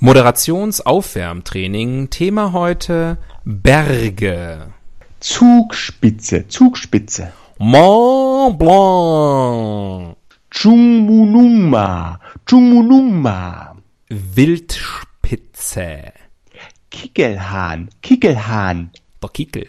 Moderationsaufwärmtraining. Thema heute Berge. Zugspitze, Zugspitze. Mont Blanc. Chungmunungma, Chungmunungma. Wildspitze. Kickelhahn, Kickelhahn. Der Kickel.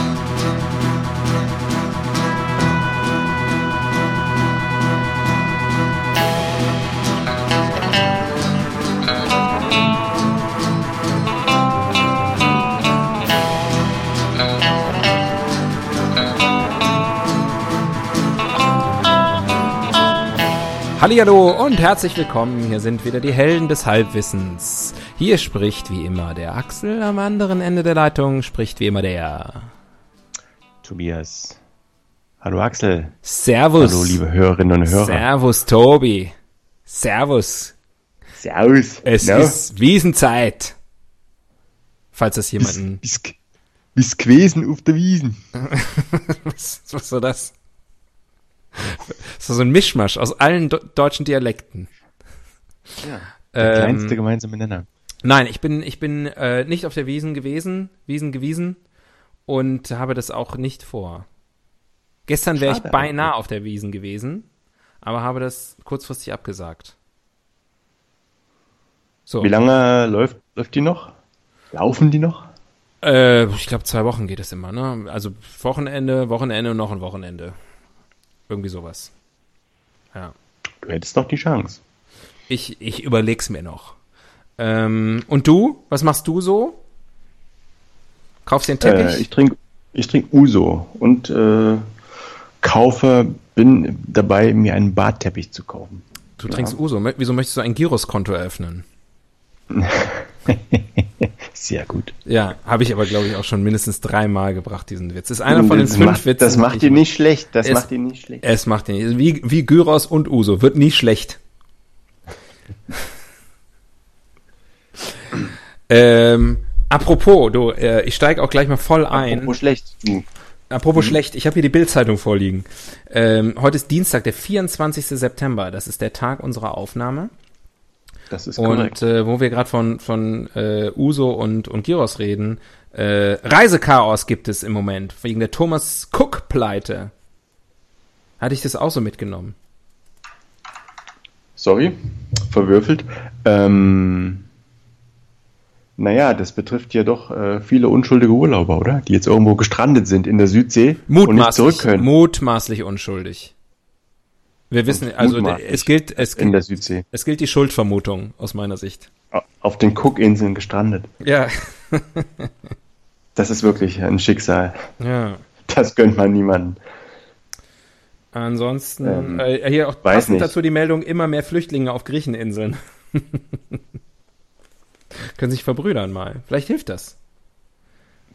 Hallihallo und herzlich willkommen. Hier sind wieder die Helden des Halbwissens. Hier spricht wie immer der Axel, am anderen Ende der Leitung spricht wie immer der Tobias. Hallo Axel. Servus. Hallo liebe Hörerinnen und Hörer. Servus Tobi. Servus. Servus. Es Na? ist Wiesenzeit. Falls das bis, jemanden... bis, bis gewesen auf der Wiesen. was, was war das? Das war so ein Mischmasch aus allen do deutschen Dialekten. Ja. Der Ähm, kleinste gemeinsame Nenner. Nein, ich bin, ich bin äh, nicht auf der Wiesen gewesen, Wiesen gewiesen und habe das auch nicht vor. Gestern wäre ich beinahe auf der Wiesen gewesen, aber habe das kurzfristig abgesagt. So, Wie lange läuft, läuft die noch? Laufen die noch? äh, ich glaube zwei Wochen geht es immer, ne? Also Wochenende, Wochenende und noch ein Wochenende. Irgendwie sowas. Ja. Du hättest noch die Chance. Ich, ich überleg's mir noch. Ähm, und du? Was machst du so? Kaufst dir einen Teppich? Äh, ich trinke ich trink Uso und äh, kaufe, bin dabei, mir einen Badteppich zu kaufen. du trinkst Uso. Mö- Wieso möchtest du ein Giroskonto eröffnen? Sehr gut. Ja, habe ich aber, glaube ich, auch schon mindestens dreimal gebracht, diesen Witz. Ist einer von den das fünf macht, Witzen. Das macht ich- nicht schlecht. Das Es- macht dir nicht schlecht. Es macht ihn nicht. Wie, wie Gyros und Uso. Wird nie schlecht. ähm, apropos, du, äh, ich steige auch gleich mal voll ein. Apropos schlecht. Du. Apropos schlecht, ich habe hier die Bildzeitung vorliegen. Ähm, heute ist Dienstag, der 24. September. Das ist der Tag unserer Aufnahme. Das ist korrekt. Und äh, wo wir gerade von, von äh, Uso und, und Gyros reden, äh, Reisechaos gibt es im Moment, wegen der Thomas Cook-Pleite. Hatte ich das auch so mitgenommen? Sorry, verwürfelt. Ähm, naja, das betrifft ja doch äh, viele unschuldige Urlauber, oder? Die jetzt irgendwo gestrandet sind in der Südsee und nicht Mutmaßlich, zurück können. mutmaßlich unschuldig. Wir wissen, also es gilt, es in der gilt, Südsee. es gilt die Schuldvermutung aus meiner Sicht. Auf den Cookinseln gestrandet. Ja, Das ist wirklich ein Schicksal. ja. Das gönnt man niemandem. Ansonsten, Ähm, äh, hier auch weiß passend nicht. dazu die Meldung, immer mehr Flüchtlinge auf Griecheninseln. Können sich verbrüdern mal. Vielleicht hilft das.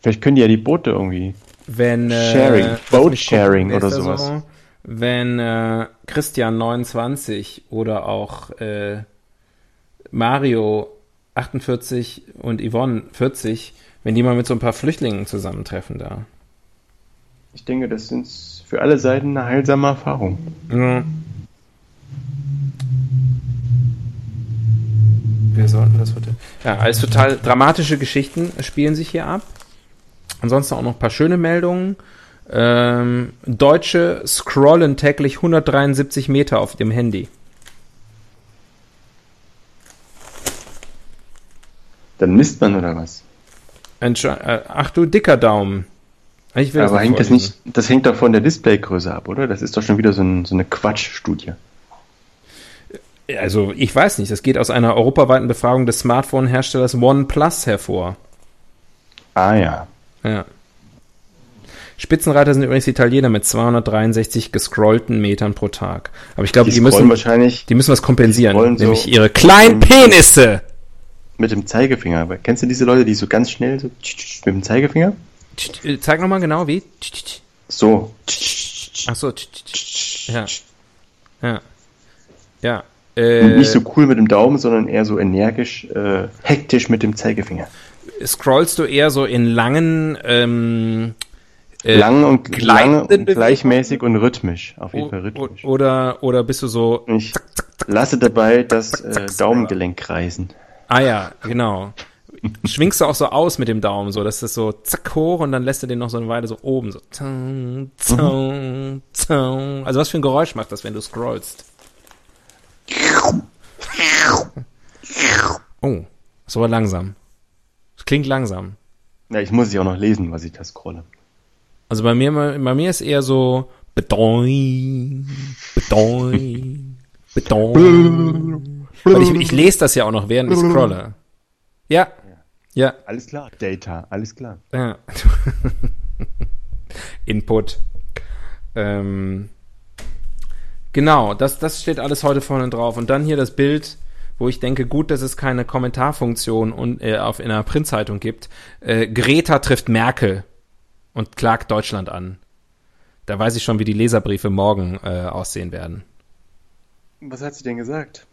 Vielleicht können die ja die Boote irgendwie. Wenn, äh, Sharing, Boat Sharing oder sowas. So? Wenn äh, Christian 29 oder auch äh, Mario 48 und Yvonne 40, wenn die mal mit so ein paar Flüchtlingen zusammentreffen da. Ich denke, das sind für alle Seiten eine heilsame Erfahrung. Ja. Wir sollten das heute. Ja, alles total dramatische Geschichten spielen sich hier ab. Ansonsten auch noch ein paar schöne Meldungen. Ähm, Deutsche scrollen täglich 173 Meter auf dem Handy. Dann misst man oder was? Äh, ach du dicker Daumen. Aber hängt das nicht, das hängt doch von der Displaygröße ab, oder? Das ist doch schon wieder so, ein, so eine Quatschstudie. Also ich weiß nicht. Das geht aus einer europaweiten Befragung des Smartphone-Herstellers OnePlus hervor. Ah ja. Ja. Spitzenreiter sind übrigens Italiener mit 263 gescrollten Metern pro Tag. Aber ich glaube, Die, die, müssen, wahrscheinlich, die müssen was kompensieren, scrollen so- nämlich ihre kleinen Penisse. Mit dem Zeigefinger. Aber Kennst du diese Leute, die so ganz schnell so mit dem Zeigefinger? Äh, Zeig nochmal genau wie. So. Ach so. Ja. Ja. Ja. Und Äh, nicht so cool mit dem Daumen, sondern eher so energisch, äh, hektisch mit dem Zeigefinger. scrollst du eher so in langen, ähm, äh, lang und, lang und gleichmäßig und rhythmisch. Auf jeden Fall rhythmisch. oder, oder bist du so, Ich lasse dabei das äh, Daumengelenk kreisen. ah ja, genau. Schwingst du auch so aus mit dem Daumen, so, dass das so zack hoch und dann lässt du den noch so eine Weile so oben, so. Zang. Also was für ein Geräusch macht das, wenn du scrollst? Oh, ist aber langsam. Das klingt langsam. Ja, ich muss ja auch noch lesen, was ich da scrolle. Also bei mir, bei mir ist eher so Bedoing, Bedoing, Bedoing. Weil ich, ich lese das ja auch noch, während ich scrolle. Ja, ja, Alles klar. Data, alles klar. ja. Input. Ähm, genau, das, das steht alles heute vorne drauf. Und dann hier das Bild, wo ich denke, gut, dass es keine Kommentarfunktion und, äh, auf, in einer Printzeitung gibt. Äh, Greta trifft Merkel und klagt Deutschland an. Da weiß ich schon, wie die Leserbriefe morgen äh, aussehen werden. Was hat sie denn gesagt?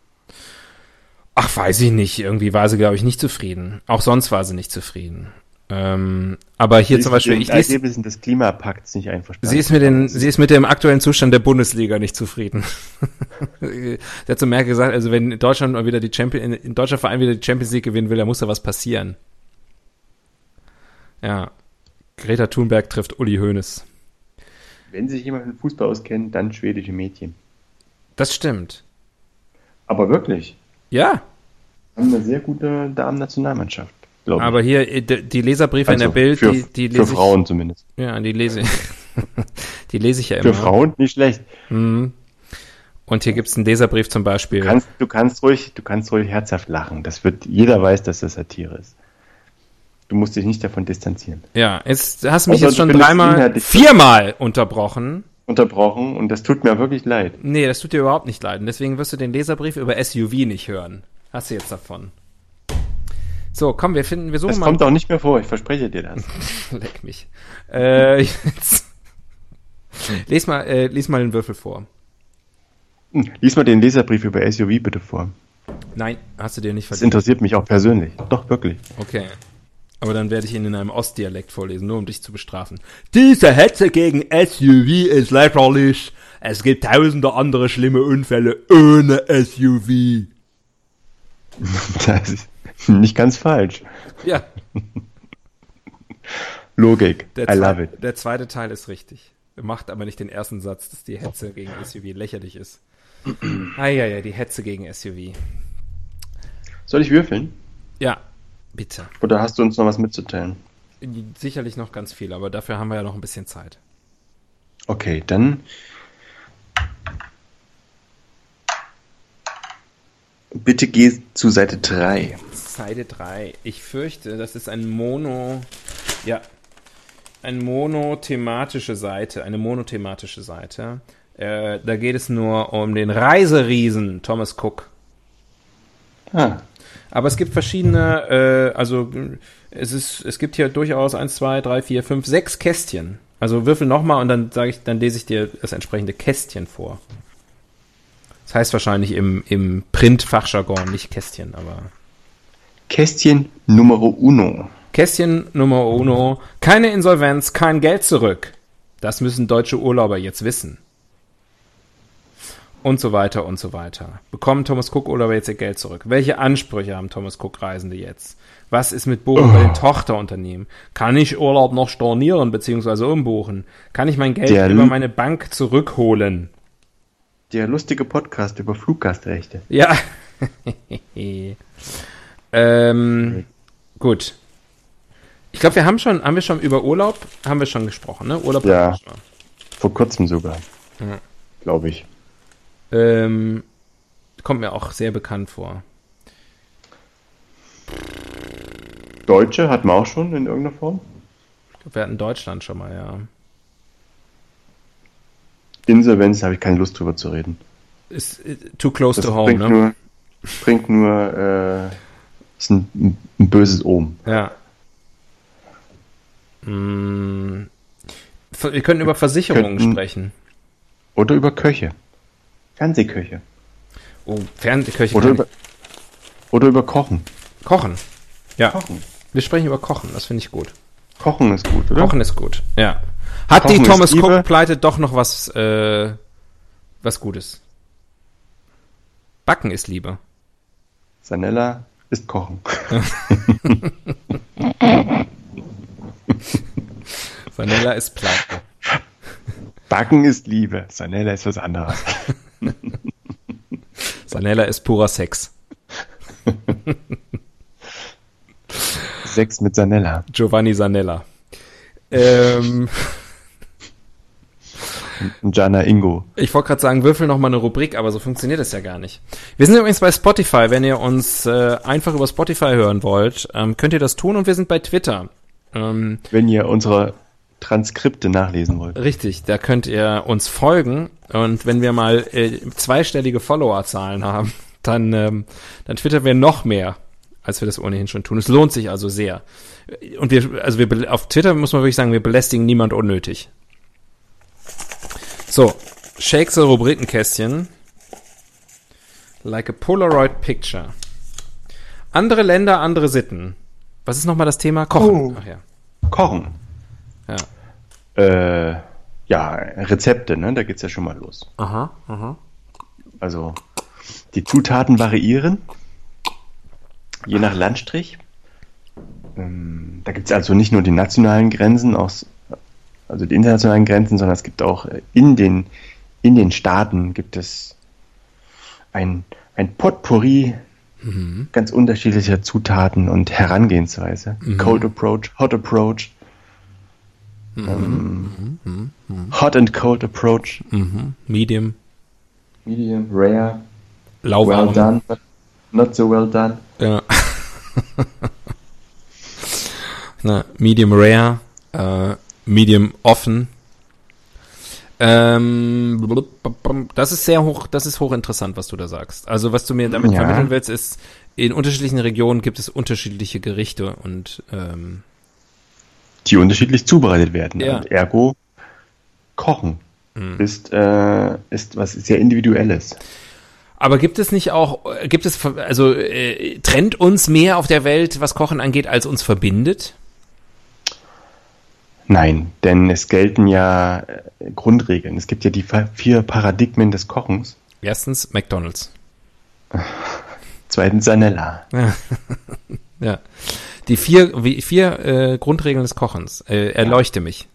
Ach, weiß ich nicht. Irgendwie war sie, glaube ich, nicht zufrieden. Auch sonst war sie nicht zufrieden. Ähm, aber hier zum Beispiel, ich lese, Ergebnissen des Klimapakts nicht einverstanden. sie ist mit den, sie ist mit dem aktuellen Zustand der Bundesliga nicht zufrieden. sie hat zu Merkel gesagt, also wenn Deutschland mal wieder die Champion, in deutscher Verein wieder die Champions League gewinnen will, dann muss da was passieren. Ja. Greta Thunberg trifft Uli Hoeneß. Wenn sich jemand mit Fußball auskennt, dann schwedische Mädchen. Das stimmt. Aber wirklich, Ja, haben eine sehr gute Damen-Nationalmannschaft, glaube ich. aber hier äh, die Leserbriefe in der Also Bild, für, die, die für lese Frauen zumindest. ich, ja, die lese ich, die lese ich ja Für immer. Frauen nicht schlecht. Mhm. Und hier gibt's einen Leserbrief zum Beispiel. Du kannst, du kannst ruhig, du kannst ruhig herzhaft lachen. Das wird, jeder weiß, dass das Satire ist. Du musst dich nicht davon distanzieren. Ja, jetzt hast du mich Außer jetzt schon dreimal, viermal unterbrochen. Unterbrochen und das tut mir wirklich leid. Nee, das tut dir überhaupt nicht leid. Und deswegen wirst du den Leserbrief über SUV nicht hören. Hast du jetzt davon. So, komm, wir finden, wir suchen Das mal. kommt auch nicht mehr vor, ich verspreche dir das. Leck mich. Äh, jetzt. Les mal, äh, lies mal den Würfel vor. Hm, Lies mal den Leserbrief über SUV bitte vor. Nein, hast du dir nicht Das verdient. interessiert mich auch persönlich. Doch, wirklich. Okay. Aber dann werde ich ihn in einem Ostdialekt vorlesen, nur um dich zu bestrafen. Diese Hetze gegen SUV ist lächerlich. Es gibt tausende andere schlimme Unfälle ohne SUV. Das ist nicht ganz falsch. Ja, Logik. der, I love it. der zweite Teil ist richtig. Macht aber nicht den ersten Satz, dass die Hetze gegen SUV lächerlich ist. Ah ja, ja, die Hetze gegen SUV. Soll ich würfeln? Ja, bitte. Oder hast du uns noch was mitzuteilen? Sicherlich noch ganz viel, aber dafür haben wir ja noch ein bisschen Zeit. Okay, dann. Bitte geh zu Seite 3. Seite 3. Ich fürchte, das ist ein Mono. Ja. Eine monothematische Seite. Eine monothematische Seite. Äh, da geht es nur um den Reiseriesen Thomas Cook. Ah, Aber es gibt verschiedene, äh, also es ist, es gibt hier durchaus eins, zwei, drei, vier, fünf, sechs Kästchen. Also würfel nochmal und dann sage ich, dann lese ich dir das entsprechende Kästchen vor. Das heißt wahrscheinlich im, im Print-Fachjargon nicht Kästchen, aber. Kästchen Numero uno. Kästchen Nummer uno. Keine Insolvenz, kein Geld zurück. Das müssen deutsche Urlauber jetzt wissen. Und so weiter und so weiter. Bekommen Thomas Cook Urlauber jetzt ihr Geld zurück? Welche Ansprüche haben Thomas Cook Reisende jetzt? Was ist mit Buchen bei den Tochterunternehmen? Kann ich Urlaub noch stornieren bzw. umbuchen? Kann ich mein Geld Der über meine Bank zurückholen? Der lustige Podcast über Fluggastrechte. Ja. ähm, gut. Ich glaube, wir haben schon, haben wir schon über Urlaub, haben wir schon gesprochen, ne? Urlaub Ja. Vor kurzem sogar. Ja. Glaube ich. Ähm, kommt mir auch sehr bekannt vor. Deutsche hatten wir auch schon in irgendeiner Form. Ich glaube, wir hatten Deutschland schon mal, ja. Insolvenz habe ich keine Lust drüber zu reden. Ist äh, too close Das to home, bringt ne? nur, bringt nur äh, Ist ein, ein böses Ohm. Ja. Mm, wir können über Versicherungen könnten- sprechen. Oder über Köche. Fernsehköche. Oh, Fernsehköche. Oder über, oder über Kochen. Kochen. Ja. Kochen. Wir sprechen über Kochen, das finde ich gut. Kochen ist gut, oder? Kochen ist gut, ja. Hat Kochen die Thomas. Cook-Pleite doch noch was, äh, was Gutes? Backen ist Liebe. Sanella ist Kochen. Vanilla ist Pleite. Backen ist Liebe. Sanella ist was anderes. Sanella ist purer Sex. Sex mit Sanella. Giovanni Sanella. Ähm, Jana Ingo. ich wollte gerade sagen, würfel noch mal eine Rubrik, aber so funktioniert das ja gar nicht. Wir sind übrigens bei Spotify. Wenn ihr uns äh, einfach über Spotify hören wollt, ähm, könnt ihr das tun. Und wir sind bei Twitter. Ähm, Wenn ihr unsere Transkripte nachlesen wollt. Richtig, da könnt ihr uns folgen und wenn wir mal äh, zweistellige Followerzahlen haben, dann, ähm, dann twittern wir noch mehr, als wir das ohnehin schon tun. Es lohnt sich also sehr. Und wir, also wir, auf Twitter muss man wirklich sagen, wir belästigen niemand unnötig. So, Shakes Rubrikenkästchen. Like a Polaroid Picture. Andere Länder, andere Sitten. Was ist nochmal das Thema? Kochen. Oh. Ach ja. Kochen. Ja. Äh, ja, Rezepte, ne? Da geht's ja schon mal los. Aha, aha. Also, die Zutaten variieren, je nach Landstrich. Ähm, da gibt's also nicht nur die nationalen Grenzen, auch, s- also die internationalen Grenzen, sondern es gibt auch äh, in den, in den Staaten gibt es ein, ein Potpourri ganz unterschiedlicher Zutaten und Herangehensweise. Cold Approach, Hot Approach, ähm, Hot and Cold Approach, Mhm. Medium, Medium, Rare, lauwarm. well done, but not so well done. Ja. Na, medium rare, äh, medium offen. Ähm, das ist sehr hoch, das ist hochinteressant, was du da sagst. Also was du mir damit Ja. vermitteln willst, ist, in unterschiedlichen Regionen gibt es unterschiedliche Gerichte und ähm, die unterschiedlich zubereitet werden. Ja. Und ergo, Kochen Hm. ist, äh, ist was sehr Individuelles. Aber gibt es nicht auch, gibt es, also äh, trennt uns mehr auf der Welt, was Kochen angeht, als uns verbindet? Nein, denn es gelten ja äh, Grundregeln. Es gibt ja die vier Paradigmen des Kochens. Erstens McDonald's. Zweitens Sanella. Ja. Die vier, wie, vier äh, Grundregeln des Kochens. Äh, erleuchte mich.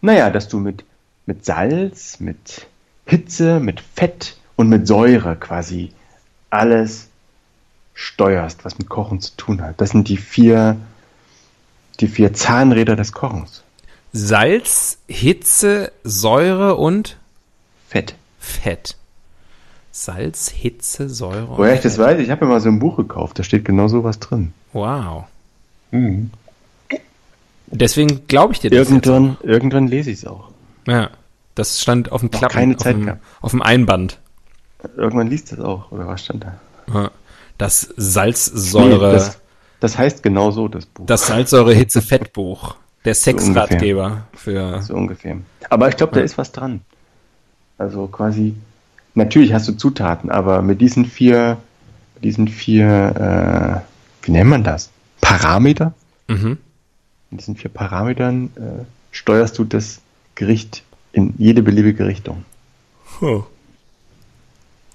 Naja, dass du mit, mit Salz, mit Hitze, mit Fett und mit Säure quasi alles steuerst, was mit Kochen zu tun hat. Das sind die vier, die vier Zahnräder des Kochens. Salz, Hitze, Säure und Fett. Fett. Salz, Hitze, Säure Woher ich das weiß, ich habe mir mal so ein Buch gekauft, da steht genau sowas drin. Wow. Deswegen glaube ich dir das Irgendwann, irgendwann lese ich es auch. Ja. Das stand auf dem Klappen, keine auf, Zeit dem, gehabt. auf dem Einband. Irgendwann liest das auch, oder was stand da? Ja. Das Salzsäure, Nee, das, das heißt genau so, das Buch. das Salzsäure-Hitze-Fettbuch. Der Sexratgeber für, so ungefähr. Aber ich glaube, da ist was dran. Also quasi, natürlich hast du Zutaten, aber mit diesen vier, diesen vier, äh, wie nennt man das? Parameter? mhm. Mit diesen vier Parametern äh, steuerst du das Gericht in jede beliebige Richtung. Oh.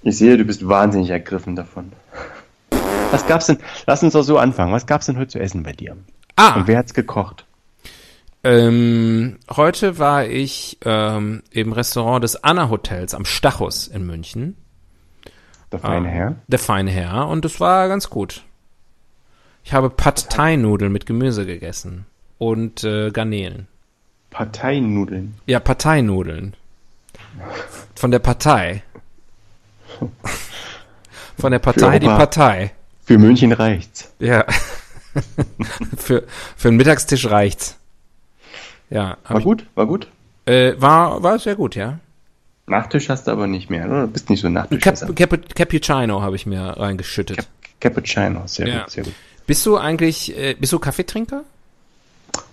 Ich sehe, du bist wahnsinnig ergriffen davon. Was gab's denn? Lass uns doch so anfangen. Was gab's denn heute zu essen bei dir? Ah, Und wer hat's gekocht? Ähm, heute war ich ähm, im Restaurant des Anna Hotels am Stachus in München. Der feine Ah, Herr. Der feine Herr. Und das war ganz gut. Ich habe Pad Thai Nudeln mit Gemüse gegessen. Und äh, Garnelen. Parteinudeln. Ja, Parteinudeln. Von der Partei. Von der Partei die. Partei. Für München reicht's. Ja. für, für den Mittagstisch reicht's. Ja, War gut? War gut? äh, war, war sehr gut, ja. Nachtisch hast du aber nicht mehr, oder? Du bist nicht so Nachtisch. Cap, Cap, Cappuccino habe ich mir reingeschüttet. Cap Cappuccino, sehr Ja. gut, sehr gut. Bist du eigentlich, äh, bist du Kaffeetrinker?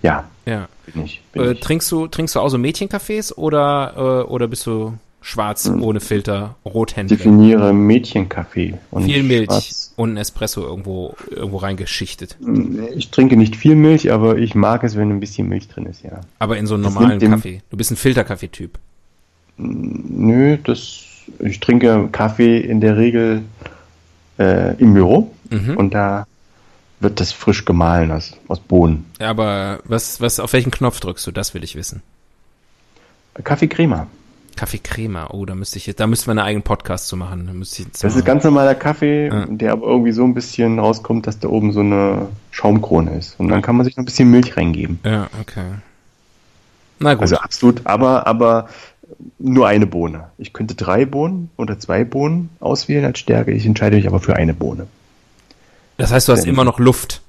Ja, Ja. bin ich. Bin Äh, ich. trinkst du, trinkst du auch so Mädchenkaffees oder, äh, oder bist du schwarz, Hm. ohne Filter, Rothändler? definiere Mädchenkaffee. Und Viel Milch Schwarz. und ein Espresso irgendwo, irgendwo reingeschichtet. Ich trinke nicht viel Milch, aber ich mag es, wenn ein bisschen Milch drin ist, ja. Aber in so einem Das normalen Kaffee. Du bist ein Filterkaffeetyp. Nö, das, ich trinke Kaffee in der Regel äh, im Büro Mhm. und da wird das frisch gemahlen aus, aus Bohnen. Ja, aber was, was, auf welchen Knopf drückst du? Das will ich wissen. Kaffeecrema. Kaffeecrema. Oh, da müsste ich jetzt, da müssten wir einen eigenen Podcast zu machen. Da müsste ich jetzt Das mal- ist ganz normaler Kaffee, Ja. der aber irgendwie so ein bisschen rauskommt, dass da oben so eine Schaumkrone ist. Und dann kann man sich noch ein bisschen Milch reingeben. Ja, okay. Na gut. Also absolut, aber, aber nur eine Bohne. Ich könnte drei Bohnen oder zwei Bohnen auswählen als Stärke. Ich entscheide mich aber für eine Bohne. das heißt, du hast denn- immer noch Luft.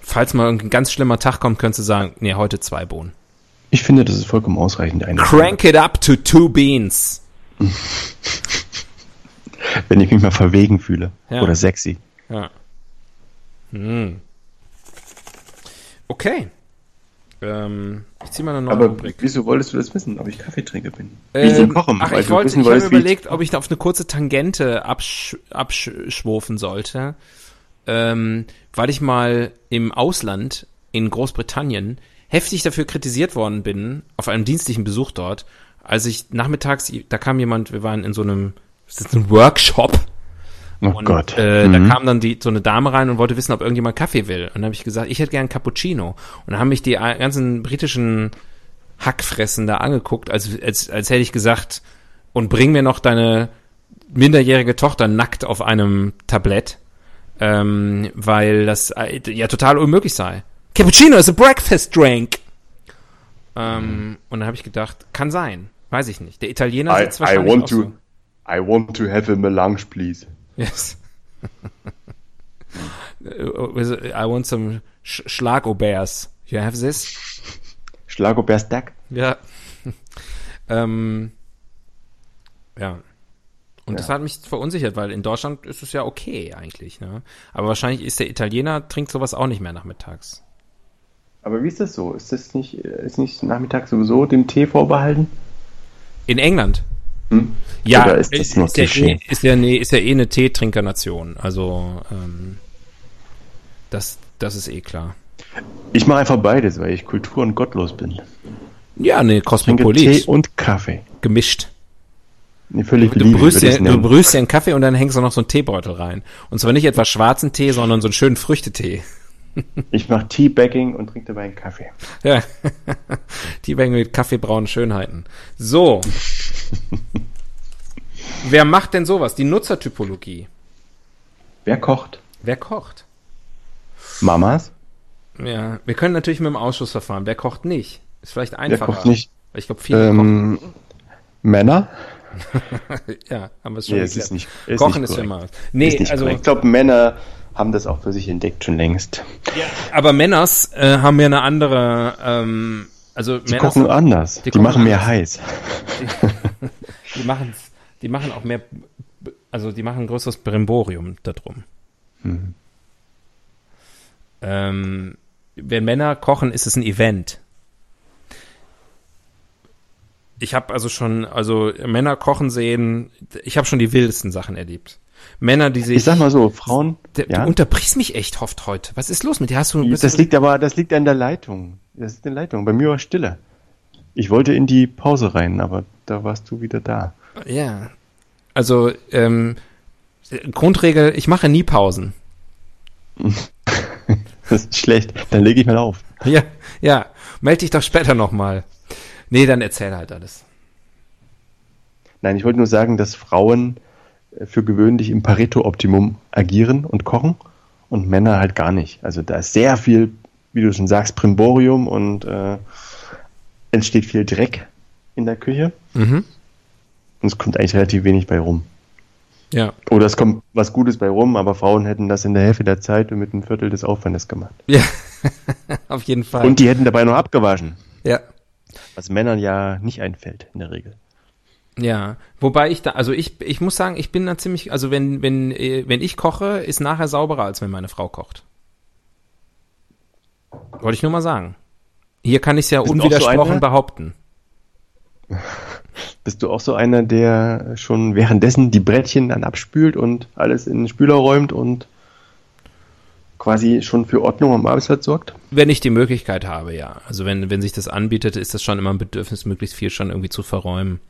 Falls mal irgendein ganz schlimmer Tag kommt, könntest du sagen, nee, heute zwei Bohnen. Ich finde, das ist vollkommen ausreichend. Eine Crank it up to two beans. Wenn ich mich mal verwegen fühle. Ja. Oder sexy. Ja. Hm. Okay. Ähm, ich zieh mal eine neue Aber Rubrik. wieso wolltest du das wissen, ob ich Kaffeetrinker bin? Ähm, ich zum Kochen, ach, ich wollte, wissen ich habe überlegt, ob ich da auf eine kurze Tangente absch abschwofen sollte, ähm, weil ich mal im Ausland in Großbritannien heftig dafür kritisiert worden bin, auf einem dienstlichen Besuch dort, als ich nachmittags, da kam jemand, wir waren in so einem, das ist ein Workshop, Oh und Gott. Äh, Mhm. da kam dann die, so eine Dame rein und wollte wissen, ob irgendjemand Kaffee will. Und dann habe ich gesagt, ich hätte gern Cappuccino. Und dann haben mich die ganzen britischen Hackfressen da angeguckt, als, als, als hätte ich gesagt, und bring mir noch deine minderjährige Tochter nackt auf einem Tablett, ähm, weil das äh, ja total unmöglich sei. Cappuccino is a breakfast drink. Ähm, und dann habe ich gedacht, kann sein, weiß ich nicht. Der Italiener I, sitzt I wahrscheinlich want auch to, so. I want to have a melange, please. Yes. I want some sch Schlagobers. You have this? Schlagobär-Stack. Ja. ähm, ja. Und Ja. das hat mich verunsichert, weil in Deutschland ist es ja okay eigentlich, ne? Aber wahrscheinlich ist der Italiener, trinkt sowas auch nicht mehr nachmittags. Aber wie ist das so? Ist das nicht, ist nicht nachmittags sowieso dem Tee vorbehalten? In England? Hm? Ja, Oder ist das nur ist, ja Klischee? eh, ist, ja, nee, ist ja eh eine Teetrinkernation. Also, ähm, das, das ist eh klar. Ich mache einfach beides, weil ich kultur- und gottlos bin. Ja, nee, Ich trinke Tee Kosmopolit. und Kaffee. Gemischt. Nee, völlig Du brühst, dir, du brühst dir einen Kaffee und dann hängst du noch so einen Teebeutel rein. Und zwar nicht etwa schwarzen Tee, sondern so einen schönen Früchtetee. Ich mache Teabagging und trinke dabei einen Kaffee. Ja. Teebagging mit kaffeebraunen Schönheiten. So. Wer macht denn sowas? Die Nutzertypologie. Wer kocht? Wer kocht? Mamas? Ja, wir können natürlich mit dem Ausschussverfahren. Wer kocht nicht? Ist vielleicht Wer einfacher. kocht nicht? Ich glaube, viele Ähm, Männer? kochen. Ja, haben wir es schon Nee, es ist nicht, ist Kochen nicht ist korrekt. immer. Nee, ist nicht also, korrekt. Ich glaube, Männer haben das auch für sich entdeckt schon längst. aber Männers äh, haben ja eine andere, ähm, also Die Männers, kochen anders. die Die, kochen machen mehr anders. heiß. die machen, die machen auch mehr, also die machen ein größeres Brimborium darum. Mhm. Ähm, wenn Männer kochen, ist es ein Event. Ich habe also schon, also Männer kochen sehen, ich habe schon die wildesten Sachen erlebt. Männer, die sich. Ich sag mal so, Frauen, Der, ja, Du unterbrichst mich echt oft heute. Was ist los mit dir? Hast du das liegt aber, das liegt an der Leitung. Das ist die Leitung. Bei mir war Stille. Ich wollte in die Pause rein, aber da warst du wieder da. Ja. Also, ähm, Grundregel, ich mache nie Pausen. Das ist schlecht. Dann lege ich mal auf. Ja, ja. Meld dich doch später nochmal. Nee, dann erzähl halt alles. Nein, ich wollte nur sagen, dass Frauen für gewöhnlich im Pareto-Optimum agieren und kochen und Männer halt gar nicht. Also da ist sehr viel, wie du schon sagst, Primborium und äh, entsteht viel Dreck in der Küche Mhm. und es kommt eigentlich relativ wenig bei rum. Ja. Oder es kommt was Gutes bei rum, aber Frauen hätten das in der Hälfte der Zeit und mit einem Viertel des Aufwandes gemacht. Ja. Auf jeden Fall. Und die hätten dabei noch abgewaschen, ja. was Männern ja nicht einfällt in der Regel. Ja, wobei ich da, also ich, ich muss sagen, ich bin da ziemlich, also wenn, wenn, äh, wenn ich koche, ist nachher sauberer, als wenn meine Frau kocht. Wollte ich nur mal sagen. Hier kann ich es ja Bist so unwidersprochen einer? behaupten. Bist du auch so einer, der schon währenddessen die Brettchen dann abspült und alles in den Spüler räumt und quasi schon für Ordnung am Arbeitsplatz sorgt? Wenn ich die Möglichkeit habe, ja. Also wenn, wenn sich das anbietet, ist das schon immer ein Bedürfnis, möglichst viel schon irgendwie zu verräumen.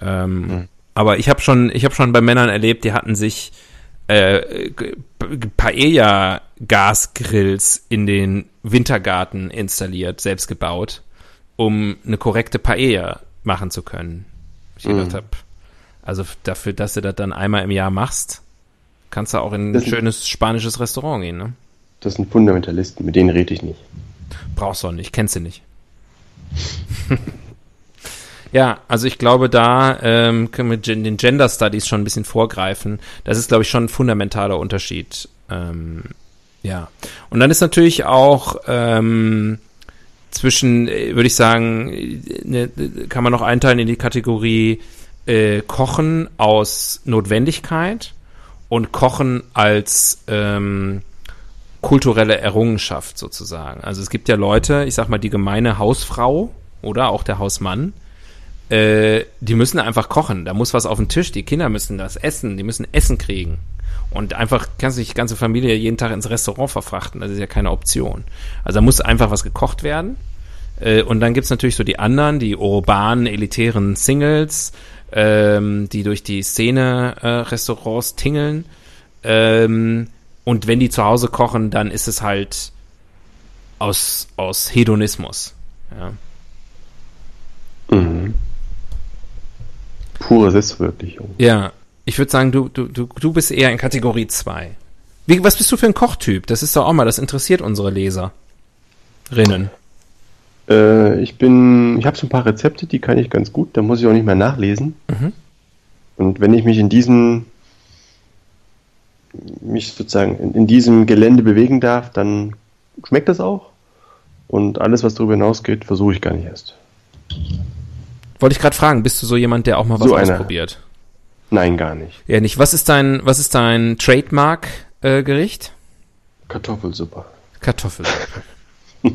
Ähm, Hm. Aber ich habe schon, ich habe schon bei Männern erlebt, die hatten sich äh, Paella-Gasgrills in den Wintergarten installiert, selbst gebaut, um eine korrekte Paella machen zu können. Ich gedacht Mhm. habe, also dafür, dass du das dann einmal im Jahr machst, kannst du auch in ein Das- schönes spanisches Restaurant gehen, ne? Das sind Fundamentalisten, mit denen rede ich nicht. Brauchst du auch nicht, kennst du nicht. ja, also ich glaube, da ähm, können wir den Gender Studies schon ein bisschen vorgreifen. Das ist, glaube ich, schon ein fundamentaler Unterschied. Ähm, ja. Und dann ist natürlich auch ähm, zwischen, äh, würde ich sagen, äh, ne, kann man noch einteilen in die Kategorie äh, Kochen aus Notwendigkeit und Kochen als ähm, kulturelle Errungenschaft sozusagen. Also es gibt ja Leute, ich sag mal, die gemeine Hausfrau oder auch der Hausmann, äh, die müssen einfach kochen. Da muss was auf den Tisch, die Kinder müssen das essen, die müssen Essen kriegen. Und einfach kannst du nicht die ganze Familie jeden Tag ins Restaurant verfrachten, das ist ja keine Option. Also da muss einfach was gekocht werden. Äh, und dann gibt's natürlich so die anderen, die urbanen, elitären Singles, ähm, die durch die Szene-Restaurants tingeln. Ähm, und wenn die zu Hause kochen, dann ist es halt aus, aus Hedonismus. Ja. Mhm. Pure Selbstverwirklichung. Ja, ich würde sagen, du, du, du, du bist eher in Kategorie 2. Wie, was bist du für ein Kochtyp? Das ist doch auch mal, das interessiert unsere Leserinnen. Äh, ich bin, ich habe so ein paar Rezepte, die kann ich ganz gut, da muss ich auch nicht mehr nachlesen. Mhm. Und wenn ich mich in diesem, mich sozusagen in, in diesem Gelände bewegen darf, dann schmeckt das auch. Und alles, was darüber hinausgeht, versuche ich gar nicht erst. Wollte ich gerade fragen, bist du so jemand, der auch mal was So einer. ausprobiert? Nein, gar nicht. Ja, nicht. Was ist dein, was ist dein Trademark-Gericht? Kartoffelsuppe. Kartoffelsuppe.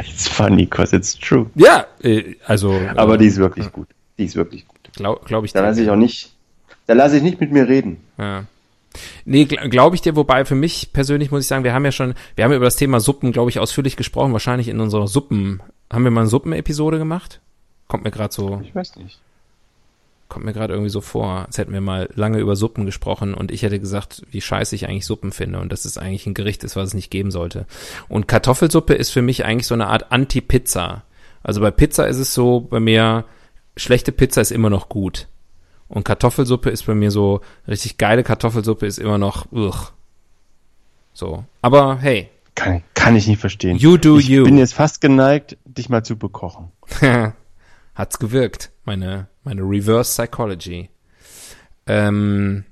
It's funny, cause it's true. Ja, äh, also. Aber äh, die ist wirklich gut. Die ist wirklich gut. Glaube glaub ich Da lasse ich auch nicht, da lasse ich nicht mit mir reden. Ja. Nee, gl glaube ich dir, wobei für mich persönlich muss ich sagen, wir haben ja schon, wir haben ja über das Thema Suppen, glaube ich, ausführlich gesprochen, wahrscheinlich in unserer Suppen, haben wir mal eine Suppenepisode gemacht? Kommt mir gerade so, Ich weiß nicht. kommt mir gerade irgendwie so vor, als hätten wir mal lange über Suppen gesprochen und ich hätte gesagt, wie scheiße ich eigentlich Suppen finde und dass es eigentlich ein Gericht ist, was es nicht geben sollte. Und Kartoffelsuppe ist für mich eigentlich so eine Art Anti-Pizza. Also bei Pizza ist es so, bei mir, schlechte Pizza ist immer noch gut. Und Kartoffelsuppe ist bei mir so, richtig geile Kartoffelsuppe ist immer noch, ugh. So. Aber hey, Kann, kann ich nicht verstehen. You do ich you. bin jetzt fast geneigt, dich mal zu bekochen. hat's gewirkt. Meine, meine Reverse Psychology. Ähm,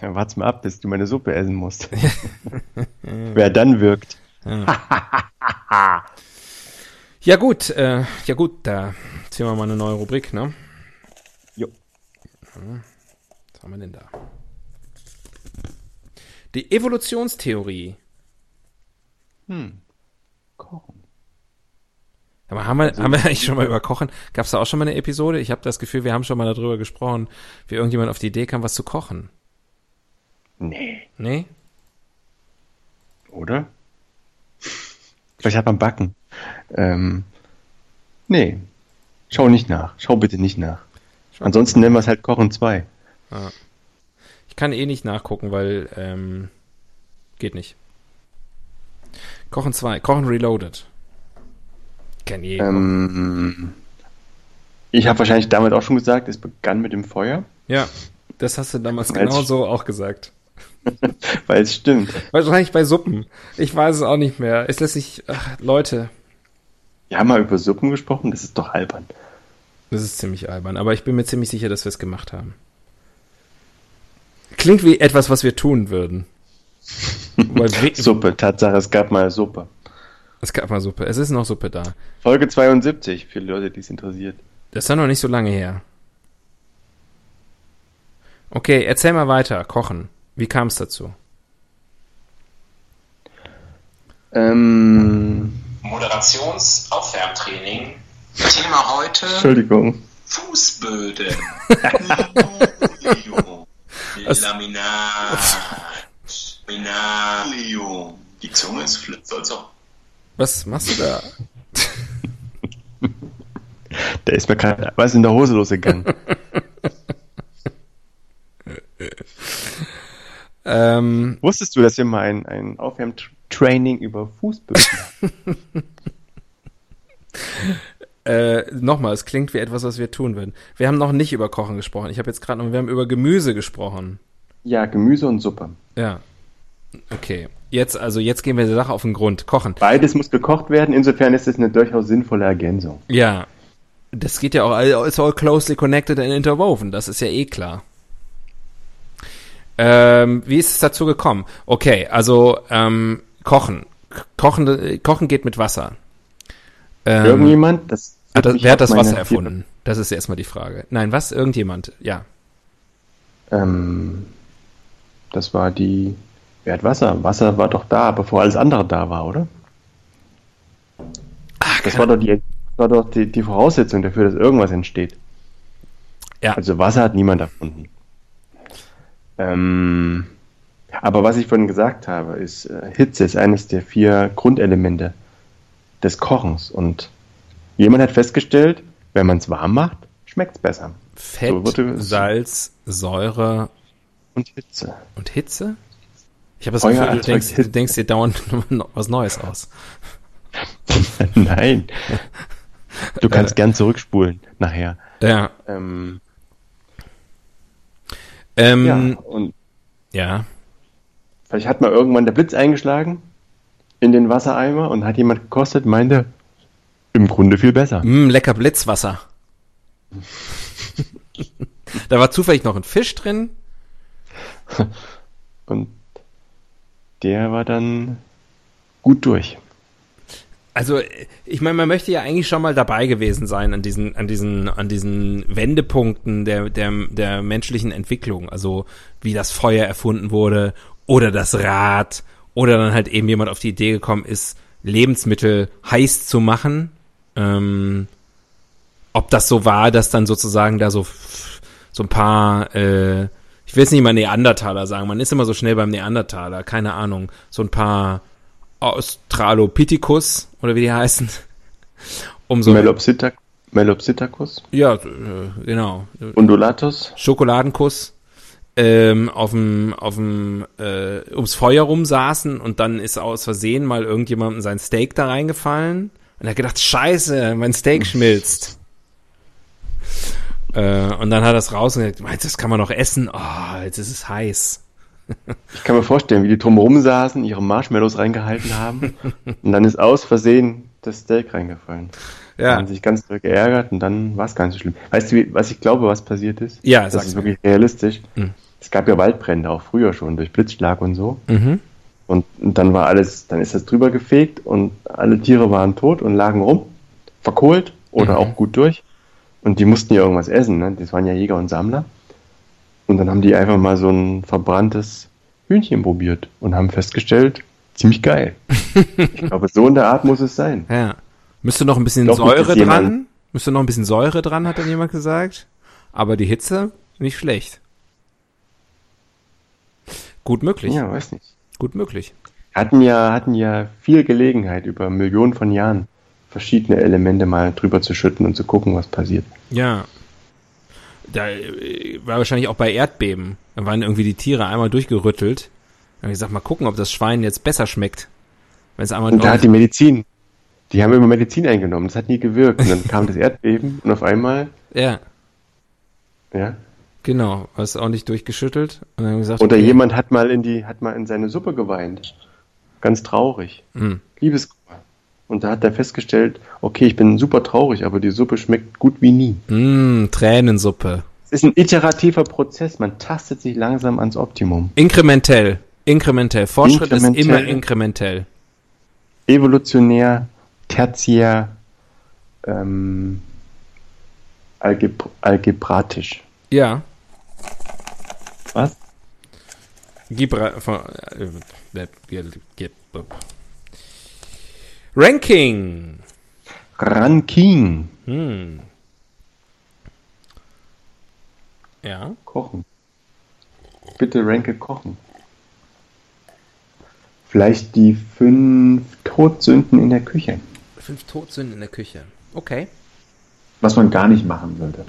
Ja, warte mal ab, bis du meine Suppe essen musst. Wer dann wirkt. ja gut, äh, ja gut, da ziehen wir mal eine neue Rubrik, ne? Jo. Was haben wir denn da? Die Evolutionstheorie. Kochen. Aber haben wir, haben wir eigentlich schon mal über Kochen? Gab es da auch schon mal eine Episode? Ich habe das Gefühl, wir haben schon mal darüber gesprochen, wie irgendjemand auf die Idee kam, was zu kochen. Nee. Nee? Oder? Vielleicht hat man Backen. Ähm, nee. Schau nicht nach. Schau bitte nicht nach. Ansonsten nennen wir es halt Kochen 2. Ich kann eh nicht nachgucken, weil ähm, geht nicht. Kochen 2, Kochen Reloaded. Kenn je. Ähm, ich habe wahrscheinlich damit auch schon gesagt, es begann mit dem Feuer, ja, das hast du damals Als- genau so auch gesagt. weil es stimmt. Wahrscheinlich bei Suppen. Ich weiß es auch nicht mehr. Es lässt sich, ach, Leute, Wir haben mal über Suppen gesprochen, das ist doch albern. Das ist ziemlich albern, aber ich bin mir ziemlich sicher, dass wir es gemacht haben. Klingt wie etwas, was wir tun würden. Weil wir, Suppe, Tatsache, es gab mal Suppe. Es gab mal Suppe. Es ist noch Suppe da. Folge 72, für Leute, die es interessiert. Das ist ja noch nicht so lange her. Okay, erzähl mal weiter. Kochen. Wie kam es dazu? Ähm, Moderationsaufwärmtraining. Thema heute Entschuldigung. Fußböden. Was? Laminar. Laminarium. Die Zunge ist flitz, also. Was machst du da? Da ist mir gerade was in der Hose losgegangen. Ähm, Wusstest du, dass wir mal ein, ein Aufwärmtraining über Fußböden äh, nochmal, es klingt wie etwas, was wir tun würden. Wir haben noch nicht über Kochen gesprochen. Ich habe jetzt gerade noch, wir haben über Gemüse gesprochen. Ja, Gemüse und Suppe. Ja. Okay. Jetzt, also jetzt gehen wir der Sache auf den Grund. Kochen. Beides muss gekocht werden, insofern ist es eine durchaus sinnvolle Ergänzung. Ja. Das geht ja auch, it's all closely connected and interwoven. Das ist ja eh klar. Ähm, wie ist es dazu gekommen? Okay, also ähm, Kochen. Kochen, äh, Kochen geht mit Wasser. Ähm, Irgendjemand? Das, hat das, wer hat das Wasser erfunden? Das ist erstmal die Frage. Nein, was? Irgendjemand? Ja. Ähm, das war die. Wer hat Wasser? Wasser war doch da, bevor alles andere da war, oder? das war doch die, war doch die, die Voraussetzung dafür, dass irgendwas entsteht. Ja. Also Wasser hat niemand erfunden. Ähm, aber was ich vorhin gesagt habe, ist, äh, Hitze ist eines der vier Grundelemente des Kochens. Und jemand hat festgestellt, wenn man es warm macht, schmeckt es besser. Fett, So Salz, Säure Und Hitze. und Hitze? Ich habe das Gefühl, du denkst, du denkst dir dauernd was Neues aus. Nein. Du kannst Äh. gern zurückspulen nachher. Ja. Ähm, Ähm, ja. und ja. vielleicht hat mal irgendwann der Blitz eingeschlagen in den Wassereimer und hat jemand gekostet, meinte, im Grunde viel besser. Mm, lecker Blitzwasser. da war zufällig noch ein Fisch drin. Und der war dann gut durch. Also, ich meine, man möchte ja eigentlich schon mal dabei gewesen sein an diesen, an diesen, an diesen Wendepunkten der, der, der menschlichen Entwicklung. Also, wie das Feuer erfunden wurde oder das Rad oder dann halt eben jemand auf die Idee gekommen ist, Lebensmittel heiß zu machen. Ähm, ob das so war, dass dann sozusagen da so, so ein paar, äh, ich will jetzt nicht mal Neandertaler sagen, man ist immer so schnell beim Neandertaler, keine Ahnung, so ein paar Australopithecus oder wie die heißen, um so, Melopsita Melopsittacus, ja, äh, genau, Undulatus. Schokoladenkuss ähm, auf dem auf dem äh, ums Feuer rumsaßen und dann ist aus Versehen mal irgendjemandem sein Steak da reingefallen und er hat gedacht, scheiße, mein Steak schmilzt. Äh, und dann hat er es raus und gesagt, meinst du, das kann man noch essen? Oh, jetzt ist es heiß. Ich kann mir vorstellen, wie die drumherum saßen, ihre Marshmallows reingehalten haben und dann ist aus Versehen das Steak reingefallen. Ja. Haben sich ganz doll geärgert und dann war es gar nicht so schlimm. Weißt du, was ich glaube, was passiert ist? Ja, das ist wirklich realistisch. Mhm. Es gab ja Waldbrände auch früher schon durch Blitzschlag und so. Mhm. Und, dann war alles, dann ist das drüber gefegt und alle Tiere waren tot und lagen rum, verkohlt oder Mhm. auch gut durch. Und die mussten ja irgendwas essen, ne? Das waren ja Jäger und Sammler. Und dann haben die einfach mal so ein verbranntes Hühnchen probiert und haben festgestellt, ziemlich geil. ich glaube, so in der Art muss es sein. Ja. Müsste noch ein bisschen Doch, Säure dran. Müsste noch ein bisschen Säure dran, hat dann jemand gesagt. Aber die Hitze, nicht schlecht. Gut möglich. Ja, weiß nicht. Gut möglich. Hatten ja, hatten ja viel Gelegenheit, über Millionen von Jahren verschiedene Elemente mal drüber zu schütten und zu gucken, was passiert. Ja. Da äh, war wahrscheinlich auch bei Erdbeben. Da waren irgendwie die Tiere einmal durchgerüttelt. Da hab ich gesagt, mal gucken, ob das Schwein jetzt besser schmeckt. Wenn es einmal Und da hat die Medizin, die haben immer Medizin eingenommen, das hat nie gewirkt. Und dann kam das Erdbeben und auf einmal, Ja, ja. Genau. Auch nicht durchgeschüttelt. Und dann gesagt, Oder okay. jemand hat mal in die, hat mal in seine Suppe geweint. Ganz traurig. Hm. Liebeskummer. Und da hat er festgestellt, okay, ich bin super traurig, aber die Suppe schmeckt gut wie nie. Mm, Tränensuppe. Es ist ein iterativer Prozess, man tastet sich langsam ans Optimum. Inkrementell. Inkrementell. Fortschritt ist Inkrementell. immer inkrementell. Evolutionär, tertiär, ähm, Algebr algebratisch. Ja. Was? Gibra von, äh, äh, äh, Ranking. Ranking. Hm. Ja. Kochen. Bitte ranke kochen. Vielleicht die fünf Todsünden in der Küche. Fünf Todsünden in der Küche. Okay. Was man gar nicht machen sollte.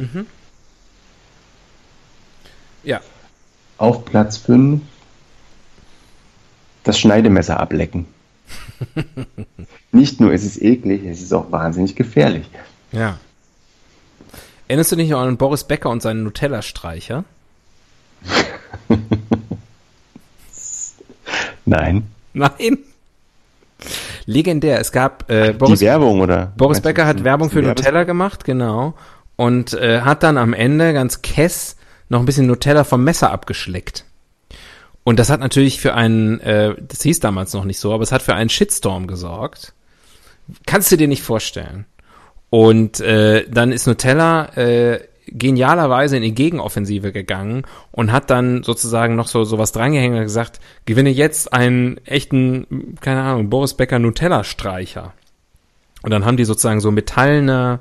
Ja. Auf Platz 5 das Schneidemesser ablecken. Nicht nur ist es eklig, es ist auch wahnsinnig gefährlich. Ja. Erinnerst du dich noch an Boris Becker und seinen Nutella-Streicher? Nein. Nein. Legendär. Es gab äh, Boris, die Werbung, oder? Boris Becker hat Werbung für Nutella gemacht, genau. Und äh, hat dann am Ende ganz kess noch ein bisschen Nutella vom Messer abgeschleckt. Und das hat natürlich für einen, äh, das hieß damals noch nicht so, aber es hat für einen Shitstorm gesorgt. Kannst du dir nicht vorstellen. Und äh, dann ist Nutella äh, genialerweise in die Gegenoffensive gegangen und hat dann sozusagen noch so sowas drangehängt und gesagt, gewinne jetzt einen echten, keine Ahnung, Boris Becker Nutella-Streicher. Und dann haben die sozusagen so metallene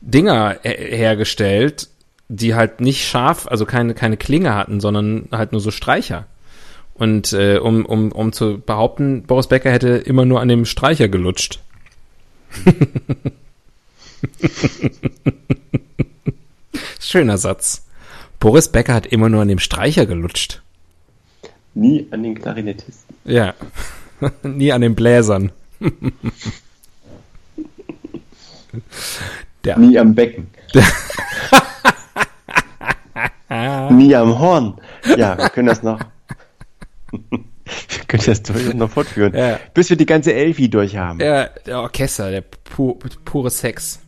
Dinger her- hergestellt, die halt nicht scharf, also keine, keine Klinge hatten, sondern halt nur so Streicher. Und äh, um, um, um zu behaupten, Boris Becker hätte immer nur an dem Streicher gelutscht. Schöner Satz. Boris Becker hat immer nur an dem Streicher gelutscht. Nie an den Klarinettisten. Ja. Nie an den Bläsern. Der, Nie am Becken. Nie am Horn. Ja, wir können das noch. wir können das noch fortführen. Ja. Bis wir die ganze Elfi durch haben. der, der Orchester, der pu pure Sex.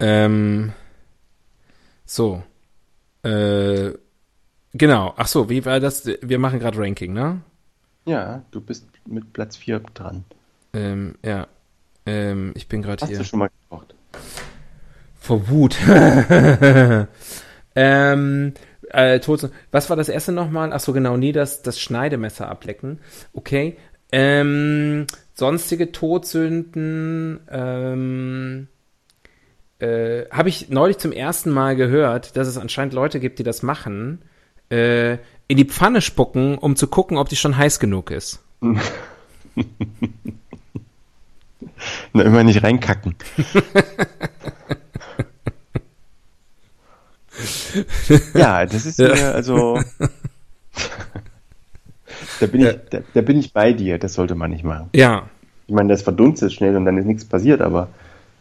ähm, so. Äh, genau. Ach so, wie war das? Wir machen gerade Ranking, ne? Ja, du bist mit Platz 4 dran. Ähm, ja. Ähm, ich bin gerade Hast hier. du schon mal gekocht? Vor Wut. ähm, äh, Todsünden. Was war das erste nochmal? Ach so, genau, nie das, das Schneidemesser ablecken. Okay. Ähm, sonstige Todsünden, ähm, äh, habe ich neulich zum ersten Mal gehört, dass es anscheinend Leute gibt, die das machen, äh, in die Pfanne spucken, um zu gucken, ob die schon heiß genug ist. Na, immer nicht reinkacken. ja, das ist mir also. da, bin ich, da, da bin ich bei dir, das sollte man nicht machen. Ja, Ich meine, das verdunstet schnell und dann ist nichts passiert, aber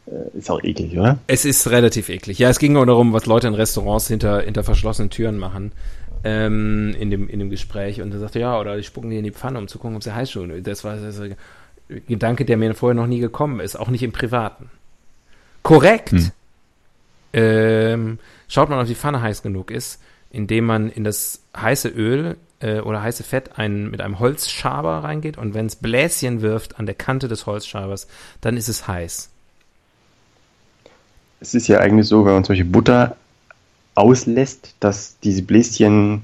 äh, ist auch eklig, oder? Es ist relativ eklig. Ja, es ging auch darum, was Leute in Restaurants hinter, hinter verschlossenen Türen machen. Ähm, in, dem, in dem Gespräch. Und er sagte, ja, oder die spucken die in die Pfanne, um zu gucken, ob sie heiß schon. Das war das war ein Gedanke, der mir vorher noch nie gekommen ist, auch nicht im Privaten. Korrekt. Ähm, schaut man, ob die Pfanne heiß genug ist, indem man in das heiße Öl äh, oder heiße Fett ein, mit einem Holzschaber reingeht und wenn es Bläschen wirft an der Kante des Holzschabers, dann ist es heiß. Es ist ja eigentlich so, wenn man solche Butter auslässt, dass diese Bläschen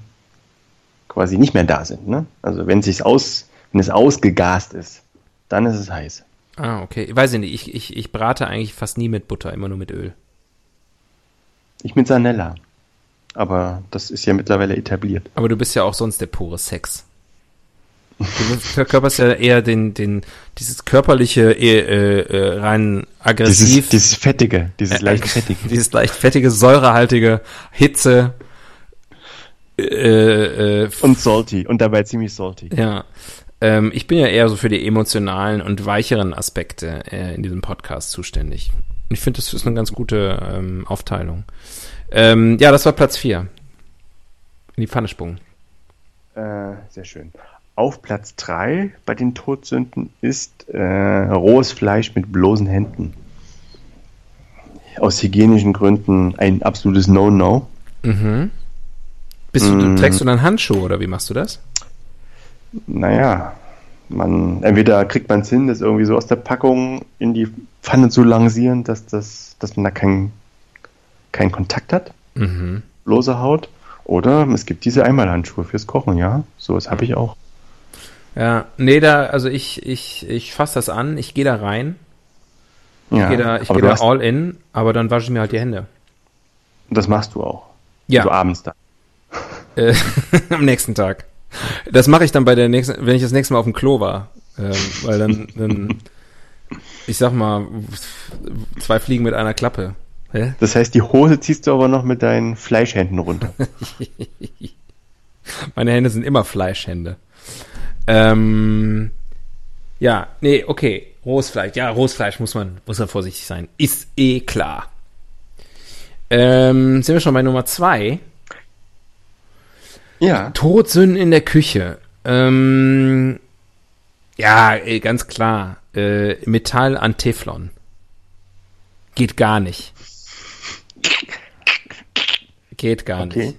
quasi nicht mehr da sind. Ne? Also wenn, sich's aus, wenn es ausgegast ist, dann ist es heiß. Ah, okay. Ich weiß ich nicht. Ich, ich, ich brate eigentlich fast nie mit Butter, immer nur mit Öl. Ich mit Sanella. Aber das ist ja mittlerweile etabliert. Aber du bist ja auch sonst der pure Sex. Du verkörperst ja eher den, den, dieses körperliche, äh, äh, rein aggressiv, Dieses, dieses fettige, dieses leicht fettige. dieses leicht fettige, säurehaltige Hitze. Äh, äh, Und salty. Und dabei ziemlich salty. Ja. Ähm, ich bin ja eher so für die emotionalen und weicheren Aspekte äh, in diesem Podcast zuständig. Ich finde, das ist eine ganz gute ähm, Aufteilung. Ähm, ja, das war Platz 4. In die Pfanne spucken. Äh, sehr schön. Auf Platz 3 bei den Todsünden ist äh, rohes Fleisch mit bloßen Händen. Aus hygienischen Gründen ein absolutes No-No. Mhm. Bist du, Mm. trägst du dann Handschuhe oder wie machst du das? Naja, Man, entweder kriegt man es hin, das irgendwie so aus der Packung in die Pfanne zu lancieren, dass, das, dass man da keinen keinen Kontakt hat, Mhm. lose Haut. Oder es gibt diese Einmalhandschuhe fürs Kochen, ja. So, das habe ich auch. Ja, nee, da, also ich, ich, ich fasse das an, ich gehe da rein, ich Ja, gehe da, ich geh da all in, aber dann wasche ich mir halt die Hände. das machst du auch. Ja. So abends da. Äh, am nächsten Tag. Das mache ich dann bei der nächsten, wenn ich das nächste Mal auf dem Klo war. Ähm, weil dann, dann, ich sag mal, zwei Fliegen mit einer Klappe. Hä? Das heißt, die Hose ziehst du aber noch mit deinen Fleischhänden runter. Meine Hände sind immer Fleischhände. Ähm, ja, nee, okay. Rohes Fleisch. Ja, rohes Fleisch muss man, muss man vorsichtig sein. Ist eh klar. Ähm, sind wir schon bei Nummer zwei? Ja. Todsünden in der Küche. Ähm, ja, ganz klar. Äh, Metall an Teflon. Geht gar nicht. Geht gar Okay.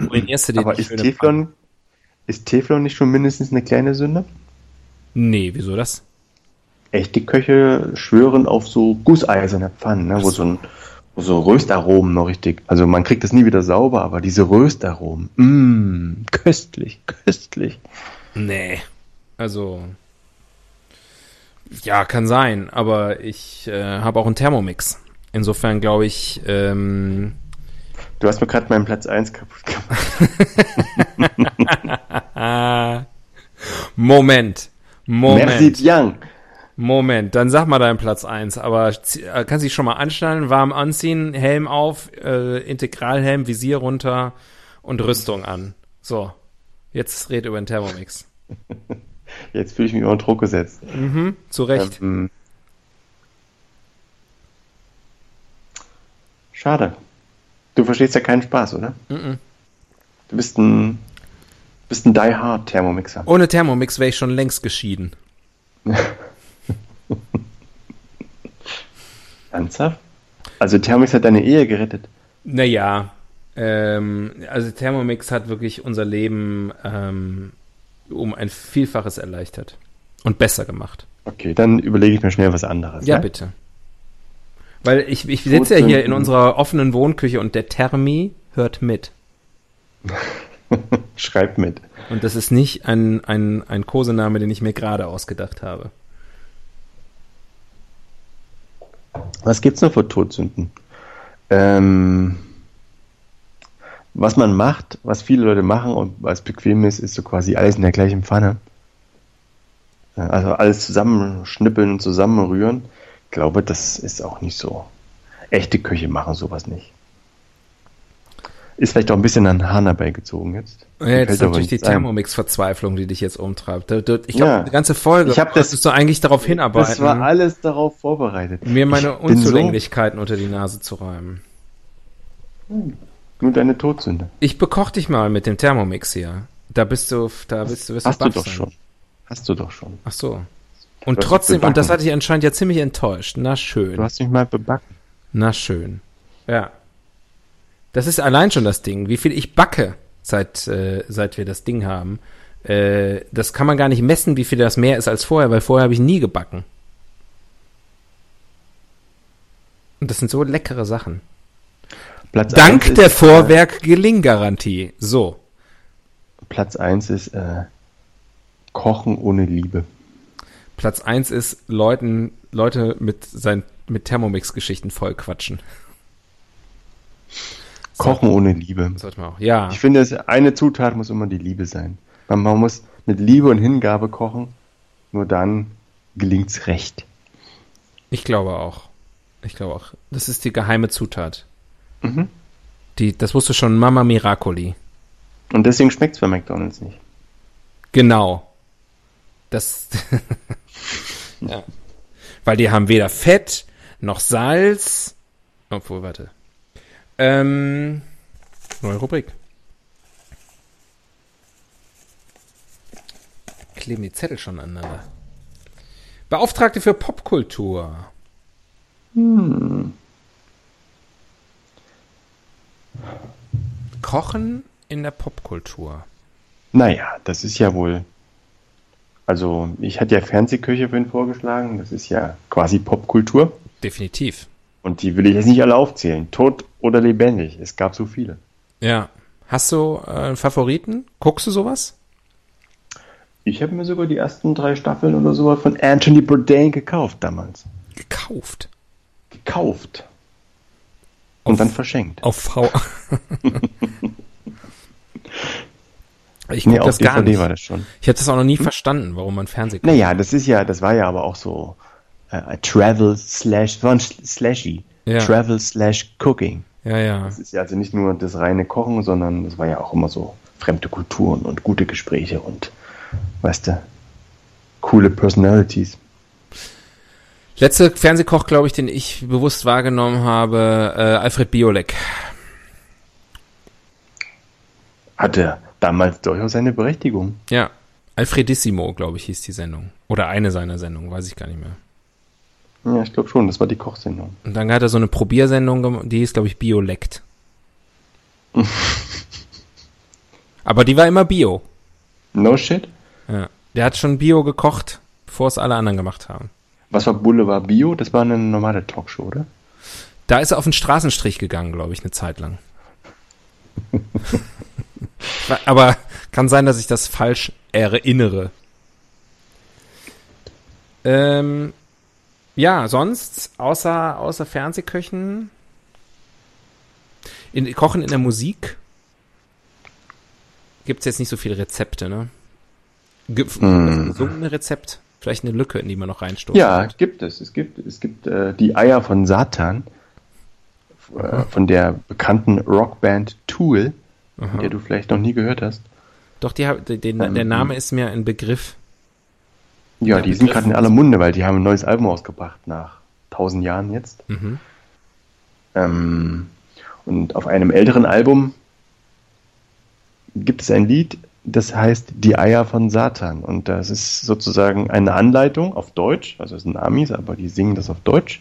nicht. Ruinierst du dir Aber die ist Teflon, ist Teflon nicht schon mindestens eine kleine Sünde? Nee, wieso das? Echte Köche schwören auf so gusseiserne Pfannen, ne, wo so ein so Röstaromen noch richtig, also man kriegt das nie wieder sauber, aber diese Röstaromen, mmm, köstlich, köstlich. Nee. Also. Ja, kann sein, aber ich äh, habe auch einen Thermomix. Insofern glaube ich, ähm, Du hast mir gerade meinen Platz 1 kaputt gemacht. Moment. Moment. Merci bien. Moment, dann sag mal deinen Platz eins. aber zie- äh, kannst dich schon mal anschnallen, warm anziehen, Helm auf, äh, Integralhelm, Visier runter und Rüstung an. So, jetzt red über den Thermomix. Jetzt fühle ich mich unter Druck gesetzt. Mhm, zu Recht. Ähm, schade. Du verstehst ja keinen Spaß, oder? Mhm. Du bist ein, bist ein Die Hard Thermomixer. Ohne Thermomix wäre ich schon längst geschieden. Ernsthaft? Also Thermomix hat deine Ehe gerettet. Naja, ähm, also Thermomix hat wirklich unser Leben ähm, um ein Vielfaches erleichtert und besser gemacht. Okay, dann überlege ich mir schnell was anderes. Ja, ne? bitte. Weil ich, ich sitze ja hier in unserer offenen Wohnküche und der Thermi hört mit. Schreib mit. Und das ist nicht ein, ein, ein Kosename, den ich mir gerade ausgedacht habe. Was gibt's noch für Todsünden? Ähm, was man macht, was viele Leute machen und was bequem ist, ist so quasi alles in der gleichen Pfanne. Also alles zusammenschnippeln und zusammenrühren. Ich glaube, das ist auch nicht so. Echte Köche machen sowas nicht. Ist vielleicht auch ein bisschen an Hahn herbeigezogen jetzt. Ja, jetzt ist natürlich die. Thermomix-Verzweiflung, die dich jetzt umtreibt. Ich glaube, Ja. die ganze Folge Ich hab das- du eigentlich darauf hinarbeiten, Das war alles darauf vorbereitet. mir meine Ich bin so- Unzulänglichkeiten unter die Nase zu räumen. Nur deine Todsünde. Ich bekoch dich mal mit dem Thermomix hier. Da bist du, da bist du, wirst Hast du doch sein. schon. Hast du doch schon. Ach so. Und trotzdem, und das hatte ich anscheinend ja ziemlich enttäuscht. Na schön. Du hast mich mal bebacken. Na schön. Ja. Das ist allein schon das Ding. Wie viel ich backe, seit, äh, seit wir das Ding haben. Äh, das kann man gar nicht messen, wie viel das mehr ist als vorher, weil vorher habe ich nie gebacken. Und das sind so leckere Sachen. Platz Dank der ist, Vorwerk-Gelinggarantie. So. Äh, Platz 1 ist äh, Kochen ohne Liebe. Platz eins ist Leuten, Leute mit sein, mit Thermomix-Geschichten voll quatschen. Kochen ohne Liebe. Sollte man auch. Ja. Ich finde, es, eine Zutat muss immer die Liebe sein. Man, man muss mit Liebe und Hingabe kochen, nur dann gelingt's recht. Ich glaube auch. Ich glaube auch. Das ist die geheime Zutat. Mhm. Die, das wusste schon Mama Miracoli. Und deswegen schmeckt's bei McDonalds nicht. Genau. Das. ja. Weil die haben weder Fett noch Salz. Obwohl, warte. Ähm, neue Rubrik. Kleben die Zettel schon aneinander. Beauftragte für Popkultur. Kochen in der Popkultur. Naja, das ist ja wohl Also, ich hatte ja Fernsehköche für ihn vorgeschlagen. Das ist ja quasi Popkultur. Definitiv. Und die will ich jetzt nicht alle aufzählen. Tot oder lebendig. Es gab so viele. Ja. Hast du äh, einen Favoriten? Guckst du sowas? Ich habe mir sogar die ersten drei Staffeln oder sowas von Anthony Bourdain gekauft damals. Gekauft. Gekauft. Und dann verschenkt. Auf V. ich Nee, guck auf das gar DVD nicht. war das schon. Ich habe das auch noch nie verstanden, warum man Fernsehen guckt. Naja, das ist ja, das war ja aber auch so äh, Travel slash, war ein Slashy. Ja. Travel slash Cooking. Ja, ja. Das ist ja also nicht nur das reine Kochen, sondern das war ja auch immer so fremde Kulturen und gute Gespräche und, weißt du, coole Personalities. Letzte Fernsehkoch, glaube ich, den ich bewusst wahrgenommen habe, äh, Alfred Biolek. Hatte damals durchaus seine Berechtigung. Ja. Alfredissimo, glaube ich, hieß die Sendung. Oder eine seiner Sendungen, weiß ich gar nicht mehr. Ja, ich glaube schon, das war die Kochsendung. Und dann hat er so eine Probiersendung gemacht, die hieß, glaube ich, Biolekt. Aber die war immer Bio. No shit? Ja. Der hat schon Bio gekocht, bevor es alle anderen gemacht haben. Was war Boulevard Bio? Das war eine normale Talkshow, oder? Da ist er auf den Straßenstrich gegangen, glaube ich, eine Zeit lang. Aber kann sein, dass ich das falsch erinnere. Ähm, ja, sonst, außer, außer Fernsehköchen, in, Kochen in der Musik gibt's jetzt nicht so viele Rezepte, ne? Gibt Hm. gesungene Rezept, vielleicht eine Lücke, in die man noch reinstoßen Ja, könnte. gibt es. Es gibt, es gibt äh, die Eier von Satan äh, von der bekannten Rockband Tool, Aha. der du vielleicht noch nie gehört hast. Doch, die, den, Ähm, der Name ist mir ein Begriff. Ja, die sind gerade in aller Munde, weil die haben ein neues Album ausgebracht nach tausend Jahren jetzt. Mhm. Ähm, und auf einem älteren Album gibt es ein Lied, das heißt Die Eier von Satan. Und das ist sozusagen eine Anleitung auf Deutsch, also es sind Amis, aber die singen das auf Deutsch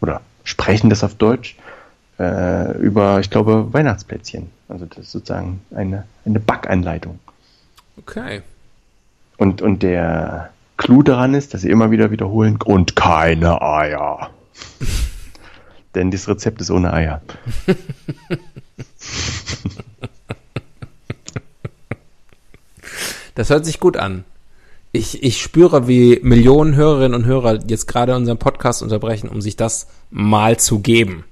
oder sprechen das auf Deutsch äh, über, ich glaube, Weihnachtsplätzchen. Also das ist sozusagen eine, eine Backanleitung. Okay. Und, und der Clou daran ist, dass sie immer wieder wiederholen und keine Eier. Denn das Rezept ist ohne Eier. Das hört sich gut an. Ich, ich spüre, wie Millionen Hörerinnen und Hörer jetzt gerade unseren Podcast unterbrechen, um sich das mal zu geben.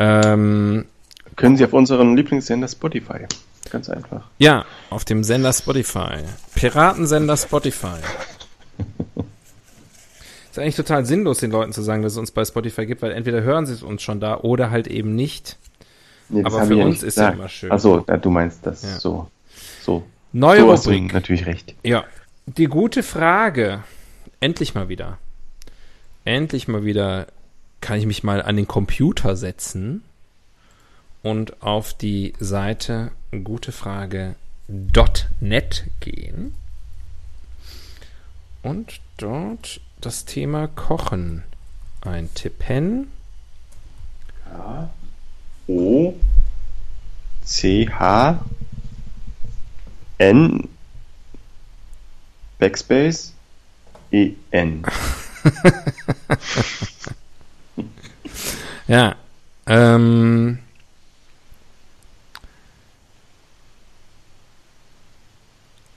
Ähm, Können Sie auf unseren Lieblingssender Spotify. Ganz einfach. ja, auf dem Sender Spotify. Piratensender Spotify. Ist eigentlich total sinnlos, den Leuten zu sagen, dass es uns bei Spotify gibt, weil entweder hören sie es uns schon da oder halt eben nicht. Nee, Aber für uns ist gesagt. immer schön. Achso, ja, du meinst das Ja. so. So. Neue so Rubrik. natürlich recht. Ja, die gute Frage. Endlich mal wieder. Endlich mal wieder kann ich mich mal an den Computer setzen und auf die Seite gutefrage.net gehen und dort das Thema Kochen eintippen. O C H N Backspace E N. Ja, ähm,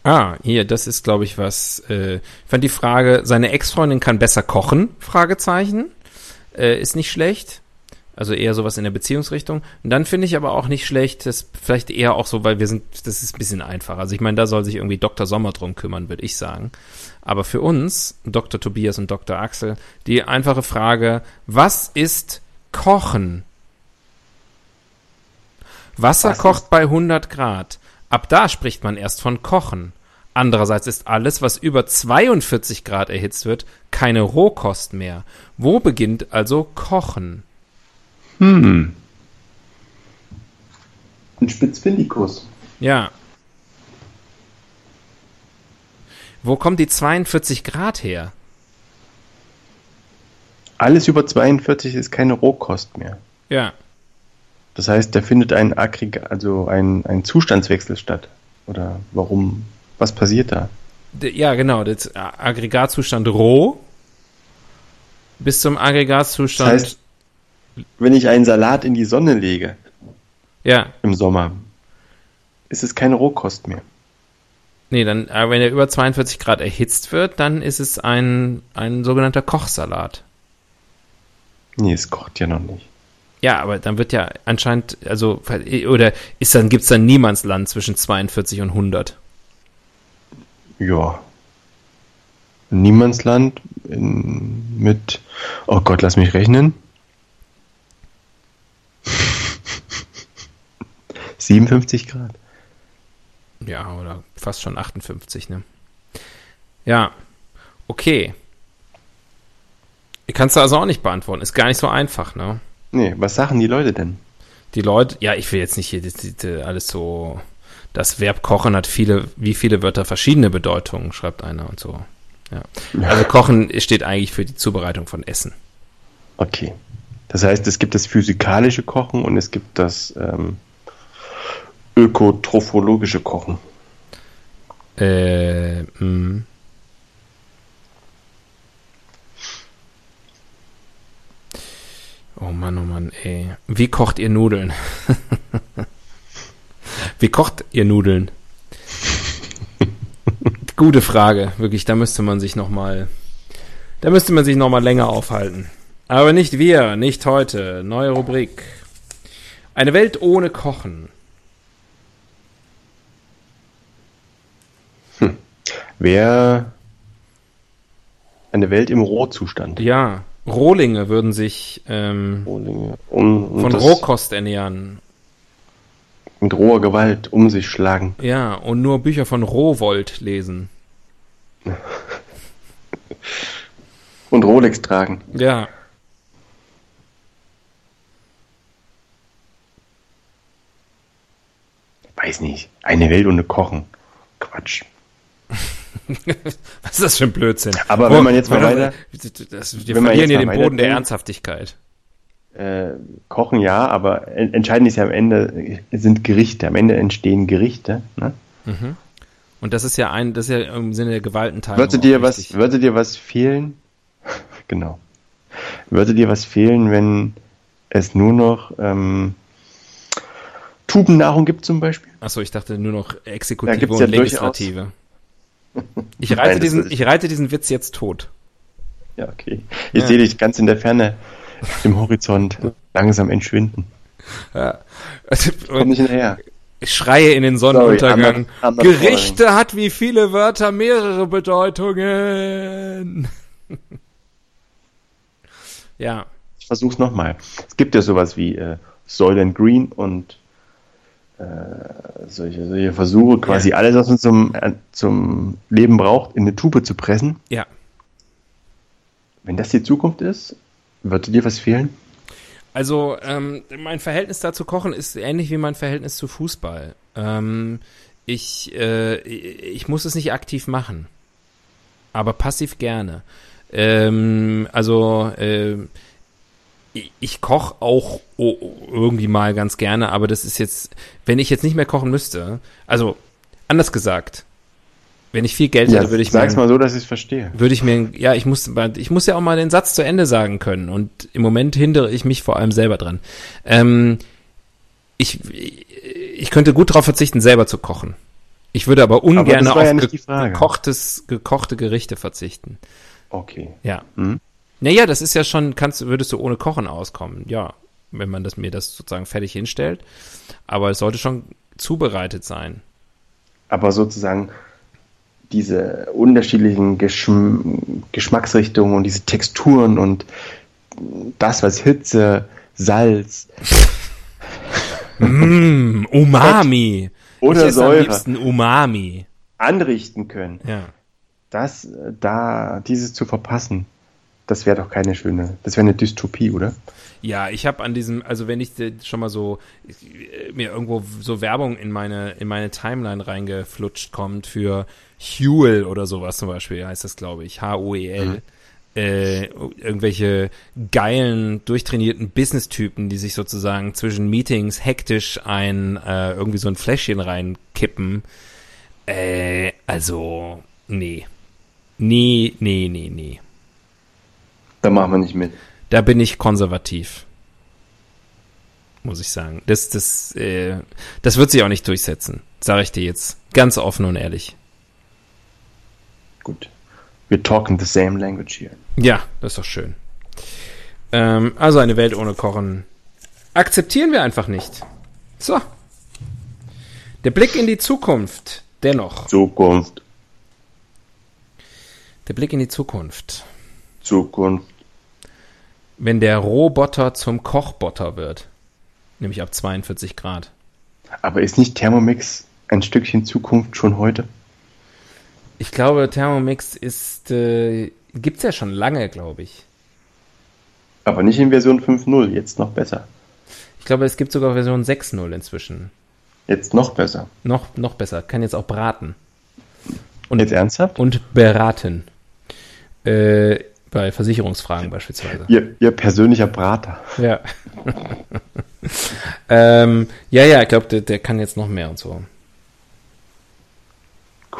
Ah, hier, das ist, glaube ich, was. Äh, ich fand die Frage, seine Ex-Freundin kann besser kochen? Fragezeichen. Äh, ist nicht schlecht. Also eher sowas in der Beziehungsrichtung. Und dann finde ich aber auch nicht schlecht, das vielleicht eher auch so, weil wir sind, das ist ein bisschen einfacher. Also ich meine, da soll sich irgendwie Dr. Sommer drum kümmern, würde ich sagen. Aber für uns, Dr. Tobias und Dr. Axel, die einfache Frage, was ist Kochen? Wasser Was kocht bei 100 Grad. Ab da spricht man erst von Kochen. Andererseits ist alles, was über 42 Grad erhitzt wird, keine Rohkost mehr. Wo beginnt also Kochen? Hm. Ein Spitzfindikus. Ja. Wo kommt die 42 Grad her? Alles über 42 ist keine Rohkost mehr. Ja. Das heißt, da findet ein Aggregat, also ein, ein Zustandswechsel statt. Oder warum? Was passiert da? Ja, genau, das Aggregatzustand roh bis zum Das Aggregatzustand. heißt, wenn ich einen Salat in die Sonne lege ja, im Sommer, ist es keine Rohkost mehr. nee, dann, aber wenn er über 42 Grad erhitzt wird, dann ist es ein, ein sogenannter Kochsalat. Nee, es kocht ja noch nicht. Ja, aber dann wird ja anscheinend, also, oder ist dann, gibt's dann Niemandsland zwischen 42 und 100? Ja. Niemandsland in, mit, oh Gott, lass mich rechnen. 57 Grad. Ja, oder fast schon 58, ne? Ja, okay. Kannst du also auch nicht beantworten. Ist gar nicht so einfach, ne? Nee, was sagen die Leute denn? Die Leute, ja, ich will jetzt nicht hier das, das, alles so. Das Verb kochen hat viele, wie viele Wörter verschiedene Bedeutungen, schreibt einer und so. Ja. Also kochen steht eigentlich für die Zubereitung von Essen. Okay. Das heißt, es gibt das physikalische Kochen und es gibt das ähm, ökotrophologische Kochen. Äh, mh. Oh Mann, oh Mann, ey. Wie kocht ihr Nudeln? Wie kocht ihr Nudeln? Gute Frage, wirklich. Da müsste man sich noch mal, da müsste man sich noch mal länger aufhalten. Aber nicht wir, nicht heute. Neue Rubrik. Eine Welt ohne Kochen. Wäre eine Welt im Rohzustand. Ja, Rohlinge würden sich ähm, Um, um von Rohkost ernähren. mit roher Gewalt um sich schlagen. Ja, und nur Bücher von Rohwold lesen. Und Rolex tragen. Ja. Weiß nicht. Eine Welt ohne Kochen. Quatsch. Was ist das für ein Blödsinn? Aber wenn man jetzt mal weiter- Das, wir verlieren hier den Boden der Ernsthaftigkeit. Äh, kochen ja, aber en- entscheidend ist ja am Ende sind Gerichte. Am Ende entstehen Gerichte. Ne? Und das ist ja ein, das ist ja im Sinne der Gewaltenteilung. Würde dir was, würde dir was fehlen? genau. Würde dir was fehlen, wenn es nur noch ähm, Tubennahrung gibt zum Beispiel? Achso, ich dachte nur noch Exekutive und ja durchaus- Legislative. Ich Nein, reite, das diesen, ich reite diesen Witz jetzt tot. Ja, okay. Ich Ja. sehe dich ganz in der Ferne im Horizont langsam entschwinden. Ja. Komm nicht hinterher. Ich schreie in den Sonnenuntergang. Sorry, I'm not- I'm not Gerichte hat wie viele Wörter mehrere Bedeutungen. ja. Ich versuch's nochmal. Es gibt ja sowas wie äh, Soylent Green und solche, solche Versuche, quasi Ja. alles, was man zum, äh, zum Leben braucht, in eine Tube zu pressen. Ja. Wenn das die Zukunft ist, würde dir was fehlen? Also, ähm, mein Verhältnis dazu kochen ist ähnlich wie mein Verhältnis zu Fußball. Ähm, ich, äh, ich muss es nicht aktiv machen, aber passiv gerne. Ähm, also, äh, ich, koche auch o- irgendwie mal ganz gerne, aber das ist jetzt, wenn ich jetzt nicht mehr kochen müsste, also anders gesagt, wenn ich viel Geld hätte, würde ich mir sag's mal so, dass ich es verstehe. würde ich mir, ja, ich muss, ich muss ja auch mal den Satz zu Ende sagen können und im Moment hindere ich mich vor allem selber dran. Ähm, ich, ich könnte gut darauf verzichten, selber zu kochen. Ich würde aber ungern war auf ja gekochtes, gekochte Gerichte verzichten. Okay. Ja. Mhm. Naja, das ist ja schon, kannst, würdest du ohne Kochen auskommen. Ja, wenn man das, mir das sozusagen fertig hinstellt. Aber es sollte schon zubereitet sein. Aber sozusagen diese unterschiedlichen Geschm Geschmacksrichtungen und diese Texturen und das, was Hitze, Salz Mm, Umami. oder ich esse am Säure liebsten Umami. anrichten können, Ja. das da dieses zu verpassen, das wäre doch keine schöne, das wäre eine Dystopie, oder? Ja, ich habe an diesem, also wenn ich schon mal so äh, mir irgendwo so Werbung in meine in meine Timeline reingeflutscht kommt für Huel oder sowas zum Beispiel heißt das glaube ich H U E L äh, irgendwelche geilen durchtrainierten Business-Typen, die sich sozusagen zwischen Meetings hektisch ein äh, irgendwie so ein Fläschchen reinkippen. Äh, also Nee. Nee, nee, nee, nee. Da machen wir nicht mit. Da bin ich konservativ. Muss ich sagen. Das, das, äh, das wird sich auch nicht durchsetzen. Sage ich dir jetzt. Ganz offen und ehrlich. Gut. We're talking the same language here. Ja, das ist doch schön. Ähm, also eine Welt ohne Kochen akzeptieren wir einfach nicht. So. Der Blick in die Zukunft. Dennoch. Zukunft, Der Blick in die Zukunft. Zukunft. Wenn der Roboter zum Kochbotter wird. Nämlich ab 42 Grad. Aber ist nicht Thermomix ein Stückchen Zukunft schon heute? Ich glaube, Thermomix ist, äh, gibt's ja schon lange, glaube ich. Aber nicht in Version 5.0, jetzt noch besser. Ich glaube, es gibt sogar Version 6.0 inzwischen. Jetzt noch besser. Noch, noch besser. Kann jetzt auch braten. Und jetzt ernsthaft? Und beraten. Äh, bei Versicherungsfragen beispielsweise. Ihr, ihr persönlicher Brater. Ja. ähm, ja, ja, ich glaube, der, der kann jetzt noch mehr und so.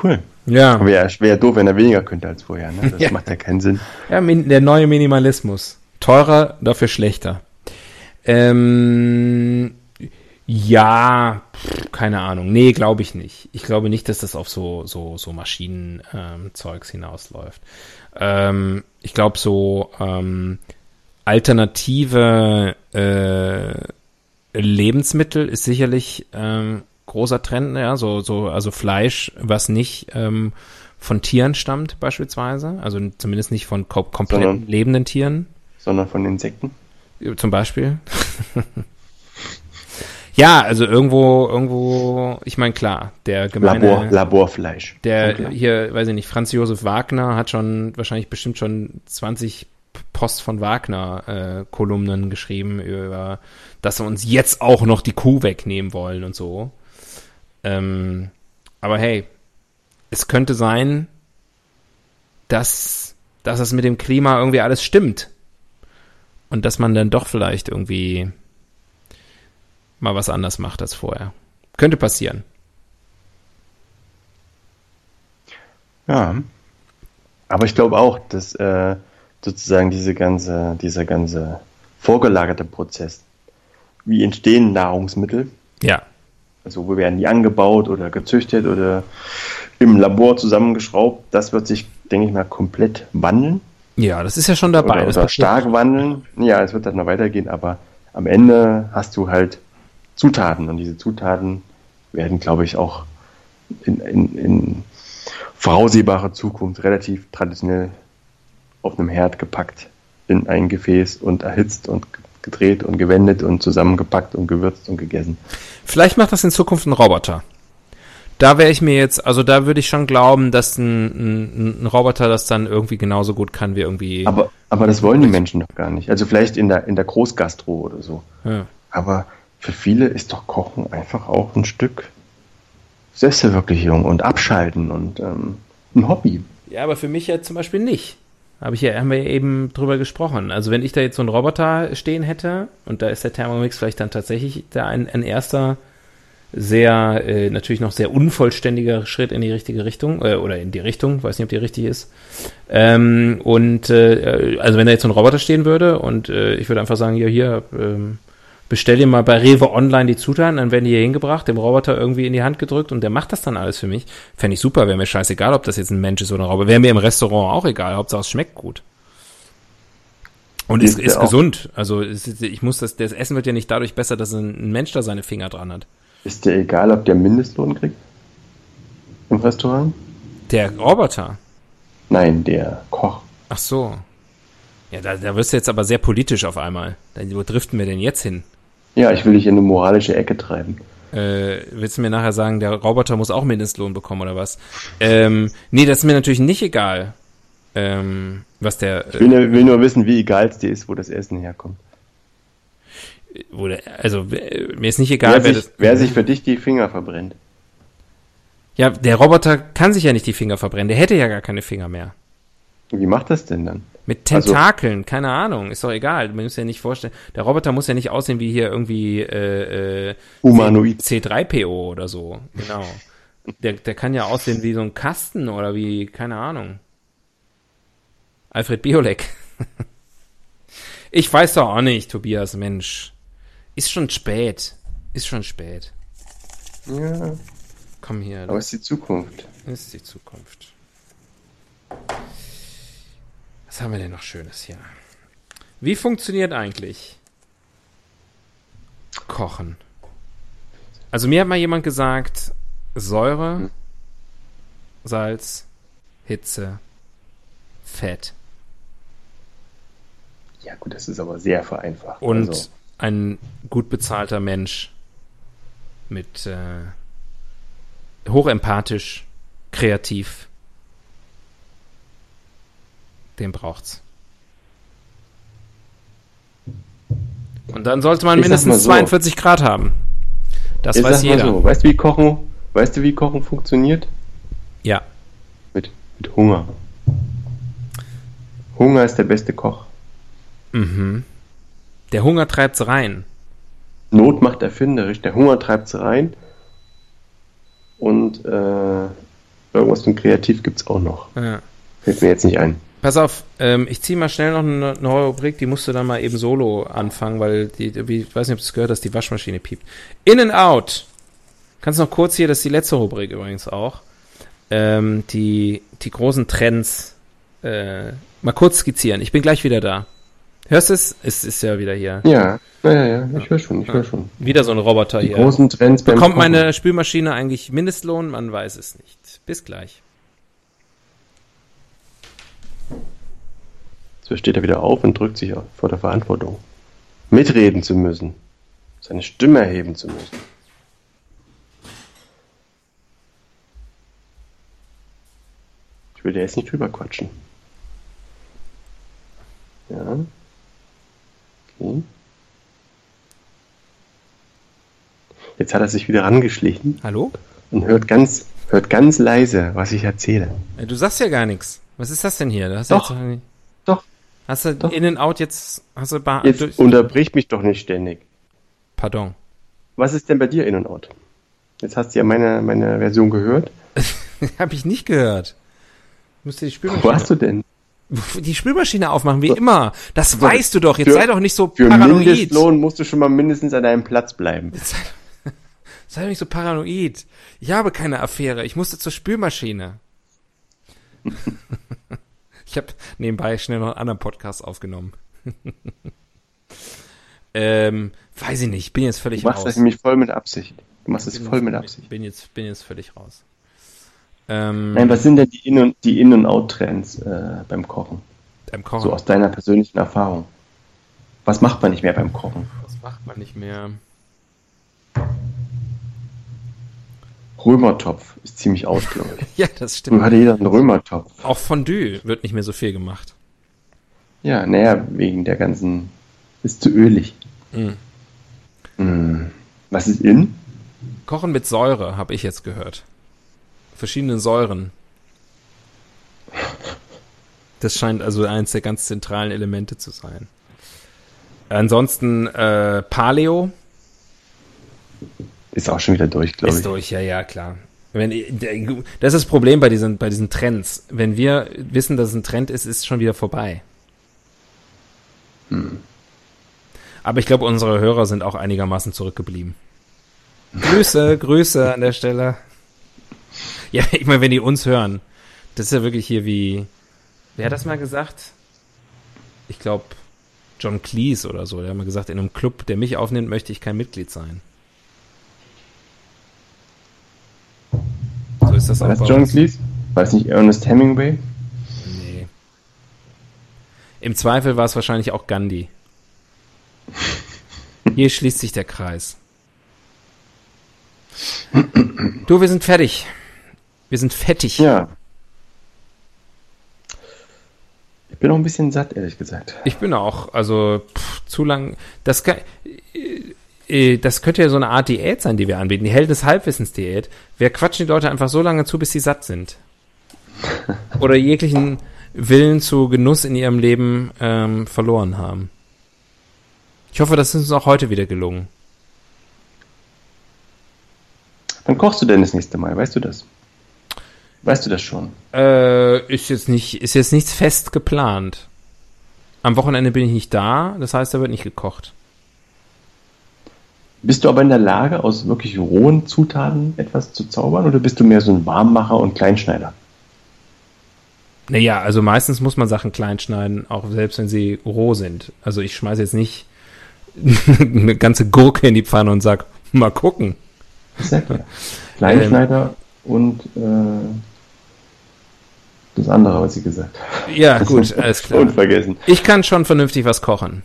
Cool. Ja, Aber wäre wär doof, wenn er weniger könnte als vorher. Ne? Das Ja. macht ja keinen Sinn. ja der neue Minimalismus. Teurer, dafür schlechter. Ähm, ja, pff, keine Ahnung. Nee, glaube ich nicht. Ich glaube nicht, dass das auf so, so, so Maschinenzeugs ähm, hinausläuft. Ähm, ich glaube, so ähm, alternative äh, Lebensmittel ist sicherlich ähm, großer Trend, ja, so, so, also Fleisch, was nicht ähm, von Tieren stammt, beispielsweise, also zumindest nicht von ko komplett Sondern- lebenden Tieren, Sondern von Insekten. zum Beispiel. ja, also irgendwo, irgendwo, ich meine, klar, der gemeine, Labor, Laborfleisch. der hier, weiß ich nicht, Franz Josef Wagner hat schon wahrscheinlich bestimmt schon 20 Post von Wagner äh, Kolumnen geschrieben über, dass sie uns jetzt auch noch die Kuh wegnehmen wollen und so. Ähm, aber hey, es könnte sein, dass, dass es mit dem Klima irgendwie alles stimmt. Und dass man dann doch vielleicht irgendwie mal was anders macht als vorher. Könnte passieren. Ja. Aber ich glaube auch, dass äh, sozusagen diese ganze, dieser ganze vorgelagerte Prozess, wie entstehen Nahrungsmittel, Ja. also wo werden die angebaut oder gezüchtet oder im Labor zusammengeschraubt, das wird sich, denke ich mal, komplett wandeln Ja, das ist ja schon dabei. oder, oder stark wandeln. Ja, es wird dann noch weitergehen, aber am Ende hast du halt Zutaten und diese Zutaten werden, glaube ich, auch in, in, in voraussehbarer Zukunft relativ traditionell auf einem Herd gepackt in ein Gefäß und erhitzt und gedreht und gewendet und zusammengepackt und gewürzt und gegessen. Vielleicht macht das in Zukunft ein Roboter. Da wäre ich mir jetzt, also da würde ich schon glauben, dass ein, ein, ein Roboter das dann irgendwie genauso gut kann wie irgendwie. Aber, aber das wollen die Menschen doch gar nicht. Also vielleicht in der, in der Großgastro oder so. ja. Aber für viele ist doch Kochen einfach auch ein Stück Selbstverwirklichung und Abschalten und ähm, ein Hobby. ja, aber für mich ja zum Beispiel nicht. Habe ich ja, haben wir ja eben drüber gesprochen. Also wenn ich da jetzt so einen Roboter stehen hätte und da ist der Thermomix vielleicht dann tatsächlich da ein, ein erster sehr, äh, natürlich noch sehr unvollständiger Schritt in die richtige Richtung, äh, oder in die Richtung, weiß nicht, ob die richtig ist. Ähm, und äh, also wenn da jetzt so ein Roboter stehen würde und äh, ich würde einfach sagen, ja hier, ähm, bestell dir mal bei Rewe Online die Zutaten, dann werden die hier hingebracht, dem Roboter irgendwie in die Hand gedrückt und der macht das dann alles für mich. Fände ich super, wäre mir scheißegal, ob das jetzt ein Mensch ist oder ein Roboter. Wäre mir im Restaurant auch egal, Hauptsache es schmeckt gut. Und ist, Ist ist ja auch- gesund. Also ich muss das, das Essen wird ja nicht dadurch besser, dass ein Mensch da seine Finger dran hat. Ist dir egal, ob der Mindestlohn kriegt? Im Restaurant? Der Roboter. Nein, der Koch. Ach so. Ja, da, da wirst du jetzt aber sehr politisch auf einmal. Wo driften wir denn jetzt hin? Ja, ich will dich in eine moralische Ecke treiben. Äh, willst du mir nachher sagen, der Roboter muss auch Mindestlohn bekommen oder was? Ähm, nee, das ist mir natürlich nicht egal. Ähm, was der, Ich will nur, will nur wissen, wie egal es dir ist, wo das Essen herkommt. äh, wo der, also mir ist nicht egal, wer, wer sich, das, wer sich für dich die Finger verbrennt. ja, der Roboter kann sich ja nicht die Finger verbrennen, der hätte ja gar keine Finger mehr. Wie macht das denn dann? Mit Also- Tentakeln, keine Ahnung, ist doch egal. Man muss ja nicht vorstellen. Der Roboter muss ja nicht aussehen wie hier irgendwie äh, äh, Humanoid. C3PO oder so. Genau. Der, der kann ja aussehen wie so ein Kasten oder wie, keine Ahnung. Alfred Biolek. Ich weiß doch auch nicht, Tobias, Mensch. Ist schon spät. Ist schon spät. Ja, Komm hier, aber es ist die Zukunft. ist die Zukunft. Was haben wir denn noch Schönes hier? Wie funktioniert eigentlich Kochen? Also mir hat mal jemand gesagt, Säure, Salz, Hitze, Fett Ja, gut, das ist aber sehr vereinfacht. und Also, ein gut bezahlter Mensch mit äh, hochempathisch, kreativ. Den braucht's. Und dann sollte man Ich mindestens so. 42 Grad haben. Das jetzt weiß jeder. so, weißt du, wie Kochen, weißt du, wie Kochen funktioniert? Ja. Mit, mit Hunger. Hunger ist der beste Koch. Mhm. Der Hunger treibt's rein. Not macht erfinderisch. Der Hunger treibt's rein. Und äh, irgendwas von kreativ gibt's auch noch. Ja. Fällt mir jetzt nicht ein. Pass auf, ähm, ich ziehe mal schnell noch eine neue Rubrik, die musst du dann mal eben solo anfangen, weil die, ich weiß nicht, ob du es gehört hast, die Waschmaschine piept. In and out. Kannst noch kurz hier, das ist die letzte Rubrik übrigens auch, ähm, die, die großen Trends äh, mal kurz skizzieren. Ich bin gleich wieder da. Hörst du es? Es ist ja wieder hier. Ja, naja, ja, ich höre schon, ich höre schon. Wieder so ein Roboter Die hier. großen Trends Bekommt meine Spülmaschine eigentlich Mindestlohn? Man weiß es nicht. Bis gleich. So steht er wieder auf und drückt sich vor der Verantwortung. Mitreden zu müssen. Seine Stimme erheben zu müssen. Ich will da jetzt nicht drüber quatschen. Ja. Okay. Jetzt hat er sich wieder rangeschlichen Hallo? und hört ganz, hört ganz leise, was ich erzähle. Äh, Du sagst ja gar nichts. Was ist das denn hier? Du hast Doch. Jetzt, Doch, hast du Doch. in and out jetzt, hast du bar, jetzt durch, unterbrich mich doch nicht ständig. pardon. Was ist denn bei dir In und Out? Jetzt hast du ja meine, meine Version gehört. Hab ich nicht gehört. Musst du die Wo Spülmaschine, hast du denn? die Spülmaschine aufmachen, wie So. immer. Das weißt du doch. Jetzt Für- sei doch nicht so Für paranoid. Mindestlohn musst du schon mal mindestens an deinem Platz bleiben. Sei doch nicht so paranoid. Ich habe keine Affäre. Ich musste zur Spülmaschine. ich habe nebenbei schnell noch einen anderen Podcast aufgenommen. ähm, weiß ich nicht. Bin jetzt völlig Du machst raus. das nämlich voll mit Absicht. Du machst das voll mit Absicht. Bin jetzt, bin jetzt völlig raus. Ähm, Nein, was sind denn die In- und, die In- und Out-Trends äh, beim Kochen? beim Kochen. So aus deiner persönlichen Erfahrung. Was macht man nicht mehr beim Kochen? Was macht man nicht mehr? Römertopf ist ziemlich out, glaube ich. Ja, das Früher stimmt. hatte jeder einen Römertopf. Auch Fondue wird nicht mehr so viel gemacht. Ja, naja, wegen der ganzen. Ist zu ölig. Mhm. Hm. Was ist in? Kochen mit Säure, habe ich jetzt gehört. Verschiedene Säuren. Das scheint also eines der ganz zentralen Elemente zu sein. Ansonsten äh, Paleo Ist auch schon wieder durch, glaube ist ich. durch, ja, ja, klar. Wenn, das ist das Problem bei diesen, bei diesen Trends. Wenn wir wissen, dass es ein Trend ist, ist es schon wieder vorbei. Aber ich glaube, unsere Hörer sind auch einigermaßen zurückgeblieben. Grüße, Grüße an der Stelle. Ja, ich meine, wenn die uns hören, das ist ja wirklich hier wie, wer hat das mal gesagt? Ich glaube, John Cleese oder so, der hat mal gesagt, in einem Club, der mich aufnimmt, möchte ich kein Mitglied sein. Ist das War auch das uns. Cleese? War nicht Ernest Hemingway? Nee. Im Zweifel war es wahrscheinlich auch Gandhi. Hier schließt sich der Kreis. Du, wir sind fertig. Wir sind fettig. Ja. Ich bin auch ein bisschen satt, ehrlich gesagt. Ich bin auch, also pff, zu lang. Das kann, äh, das könnte ja so eine Art Diät sein, die wir anbieten. Die Held des Halbwissens-Diät. Wir quatschen die Leute einfach so lange zu, bis sie satt sind. Oder jeglichen Willen zu Genuss in ihrem Leben ähm, verloren haben. Ich hoffe, das ist uns auch heute wieder gelungen. Wann kochst du denn das nächste Mal? Weißt du das? Weißt du das schon? Äh, ist jetzt nicht, ist jetzt nichts fest geplant. Am Wochenende bin ich nicht da, das heißt, da wird nicht gekocht. Bist du aber in der Lage, aus wirklich rohen Zutaten etwas zu zaubern oder bist du mehr so ein Warmmacher und Kleinschneider? Naja, also meistens muss man Sachen klein schneiden, auch selbst wenn sie roh sind. Also ich schmeiße jetzt nicht eine ganze Gurke in die Pfanne und sag, mal gucken. Ja. Kleinschneider und äh, das andere, was ich gesagt habe. Ja, gut, alles klar. Unvergessen. Ich kann schon vernünftig was kochen.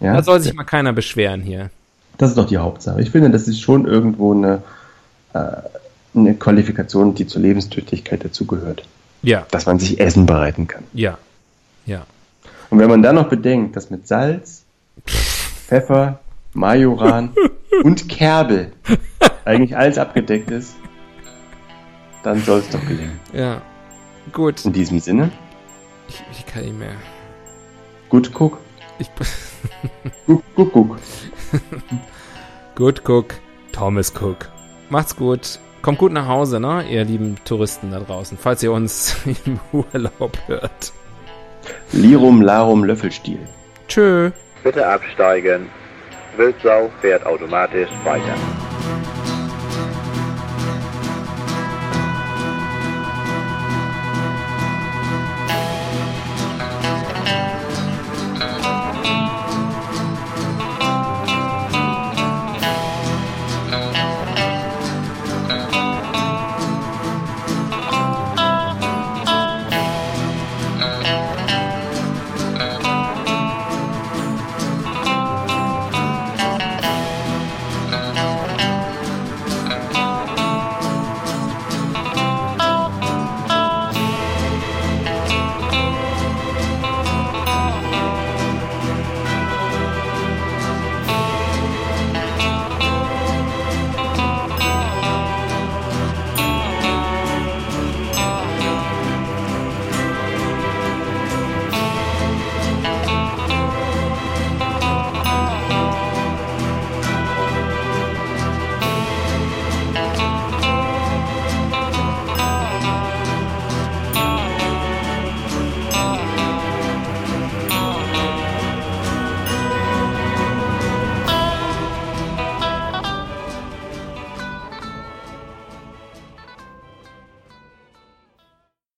Ja? Da soll sich mal keiner beschweren hier. Das ist doch die Hauptsache. Ich finde, das ist schon irgendwo eine, äh, eine Qualifikation, die zur Lebenstüchtigkeit dazugehört. Ja, Dass man sich Essen bereiten kann. ja, ja. Und wenn man dann noch bedenkt, dass mit Salz, Pfeffer, Majoran und Kerbel eigentlich alles abgedeckt ist, dann soll es doch gelingen. Ja. Gut. In diesem Sinne, Ich, ich kann nicht mehr. gut guck, Ich, guck, guck, guck. gut, Cook. Thomas Cook. Macht's gut. Kommt gut nach Hause, ne, ihr lieben Touristen da draußen, falls ihr uns im Urlaub hört. Lirum, Larum, Löffelstiel. Tschö. Bitte absteigen. Wildsau fährt automatisch weiter.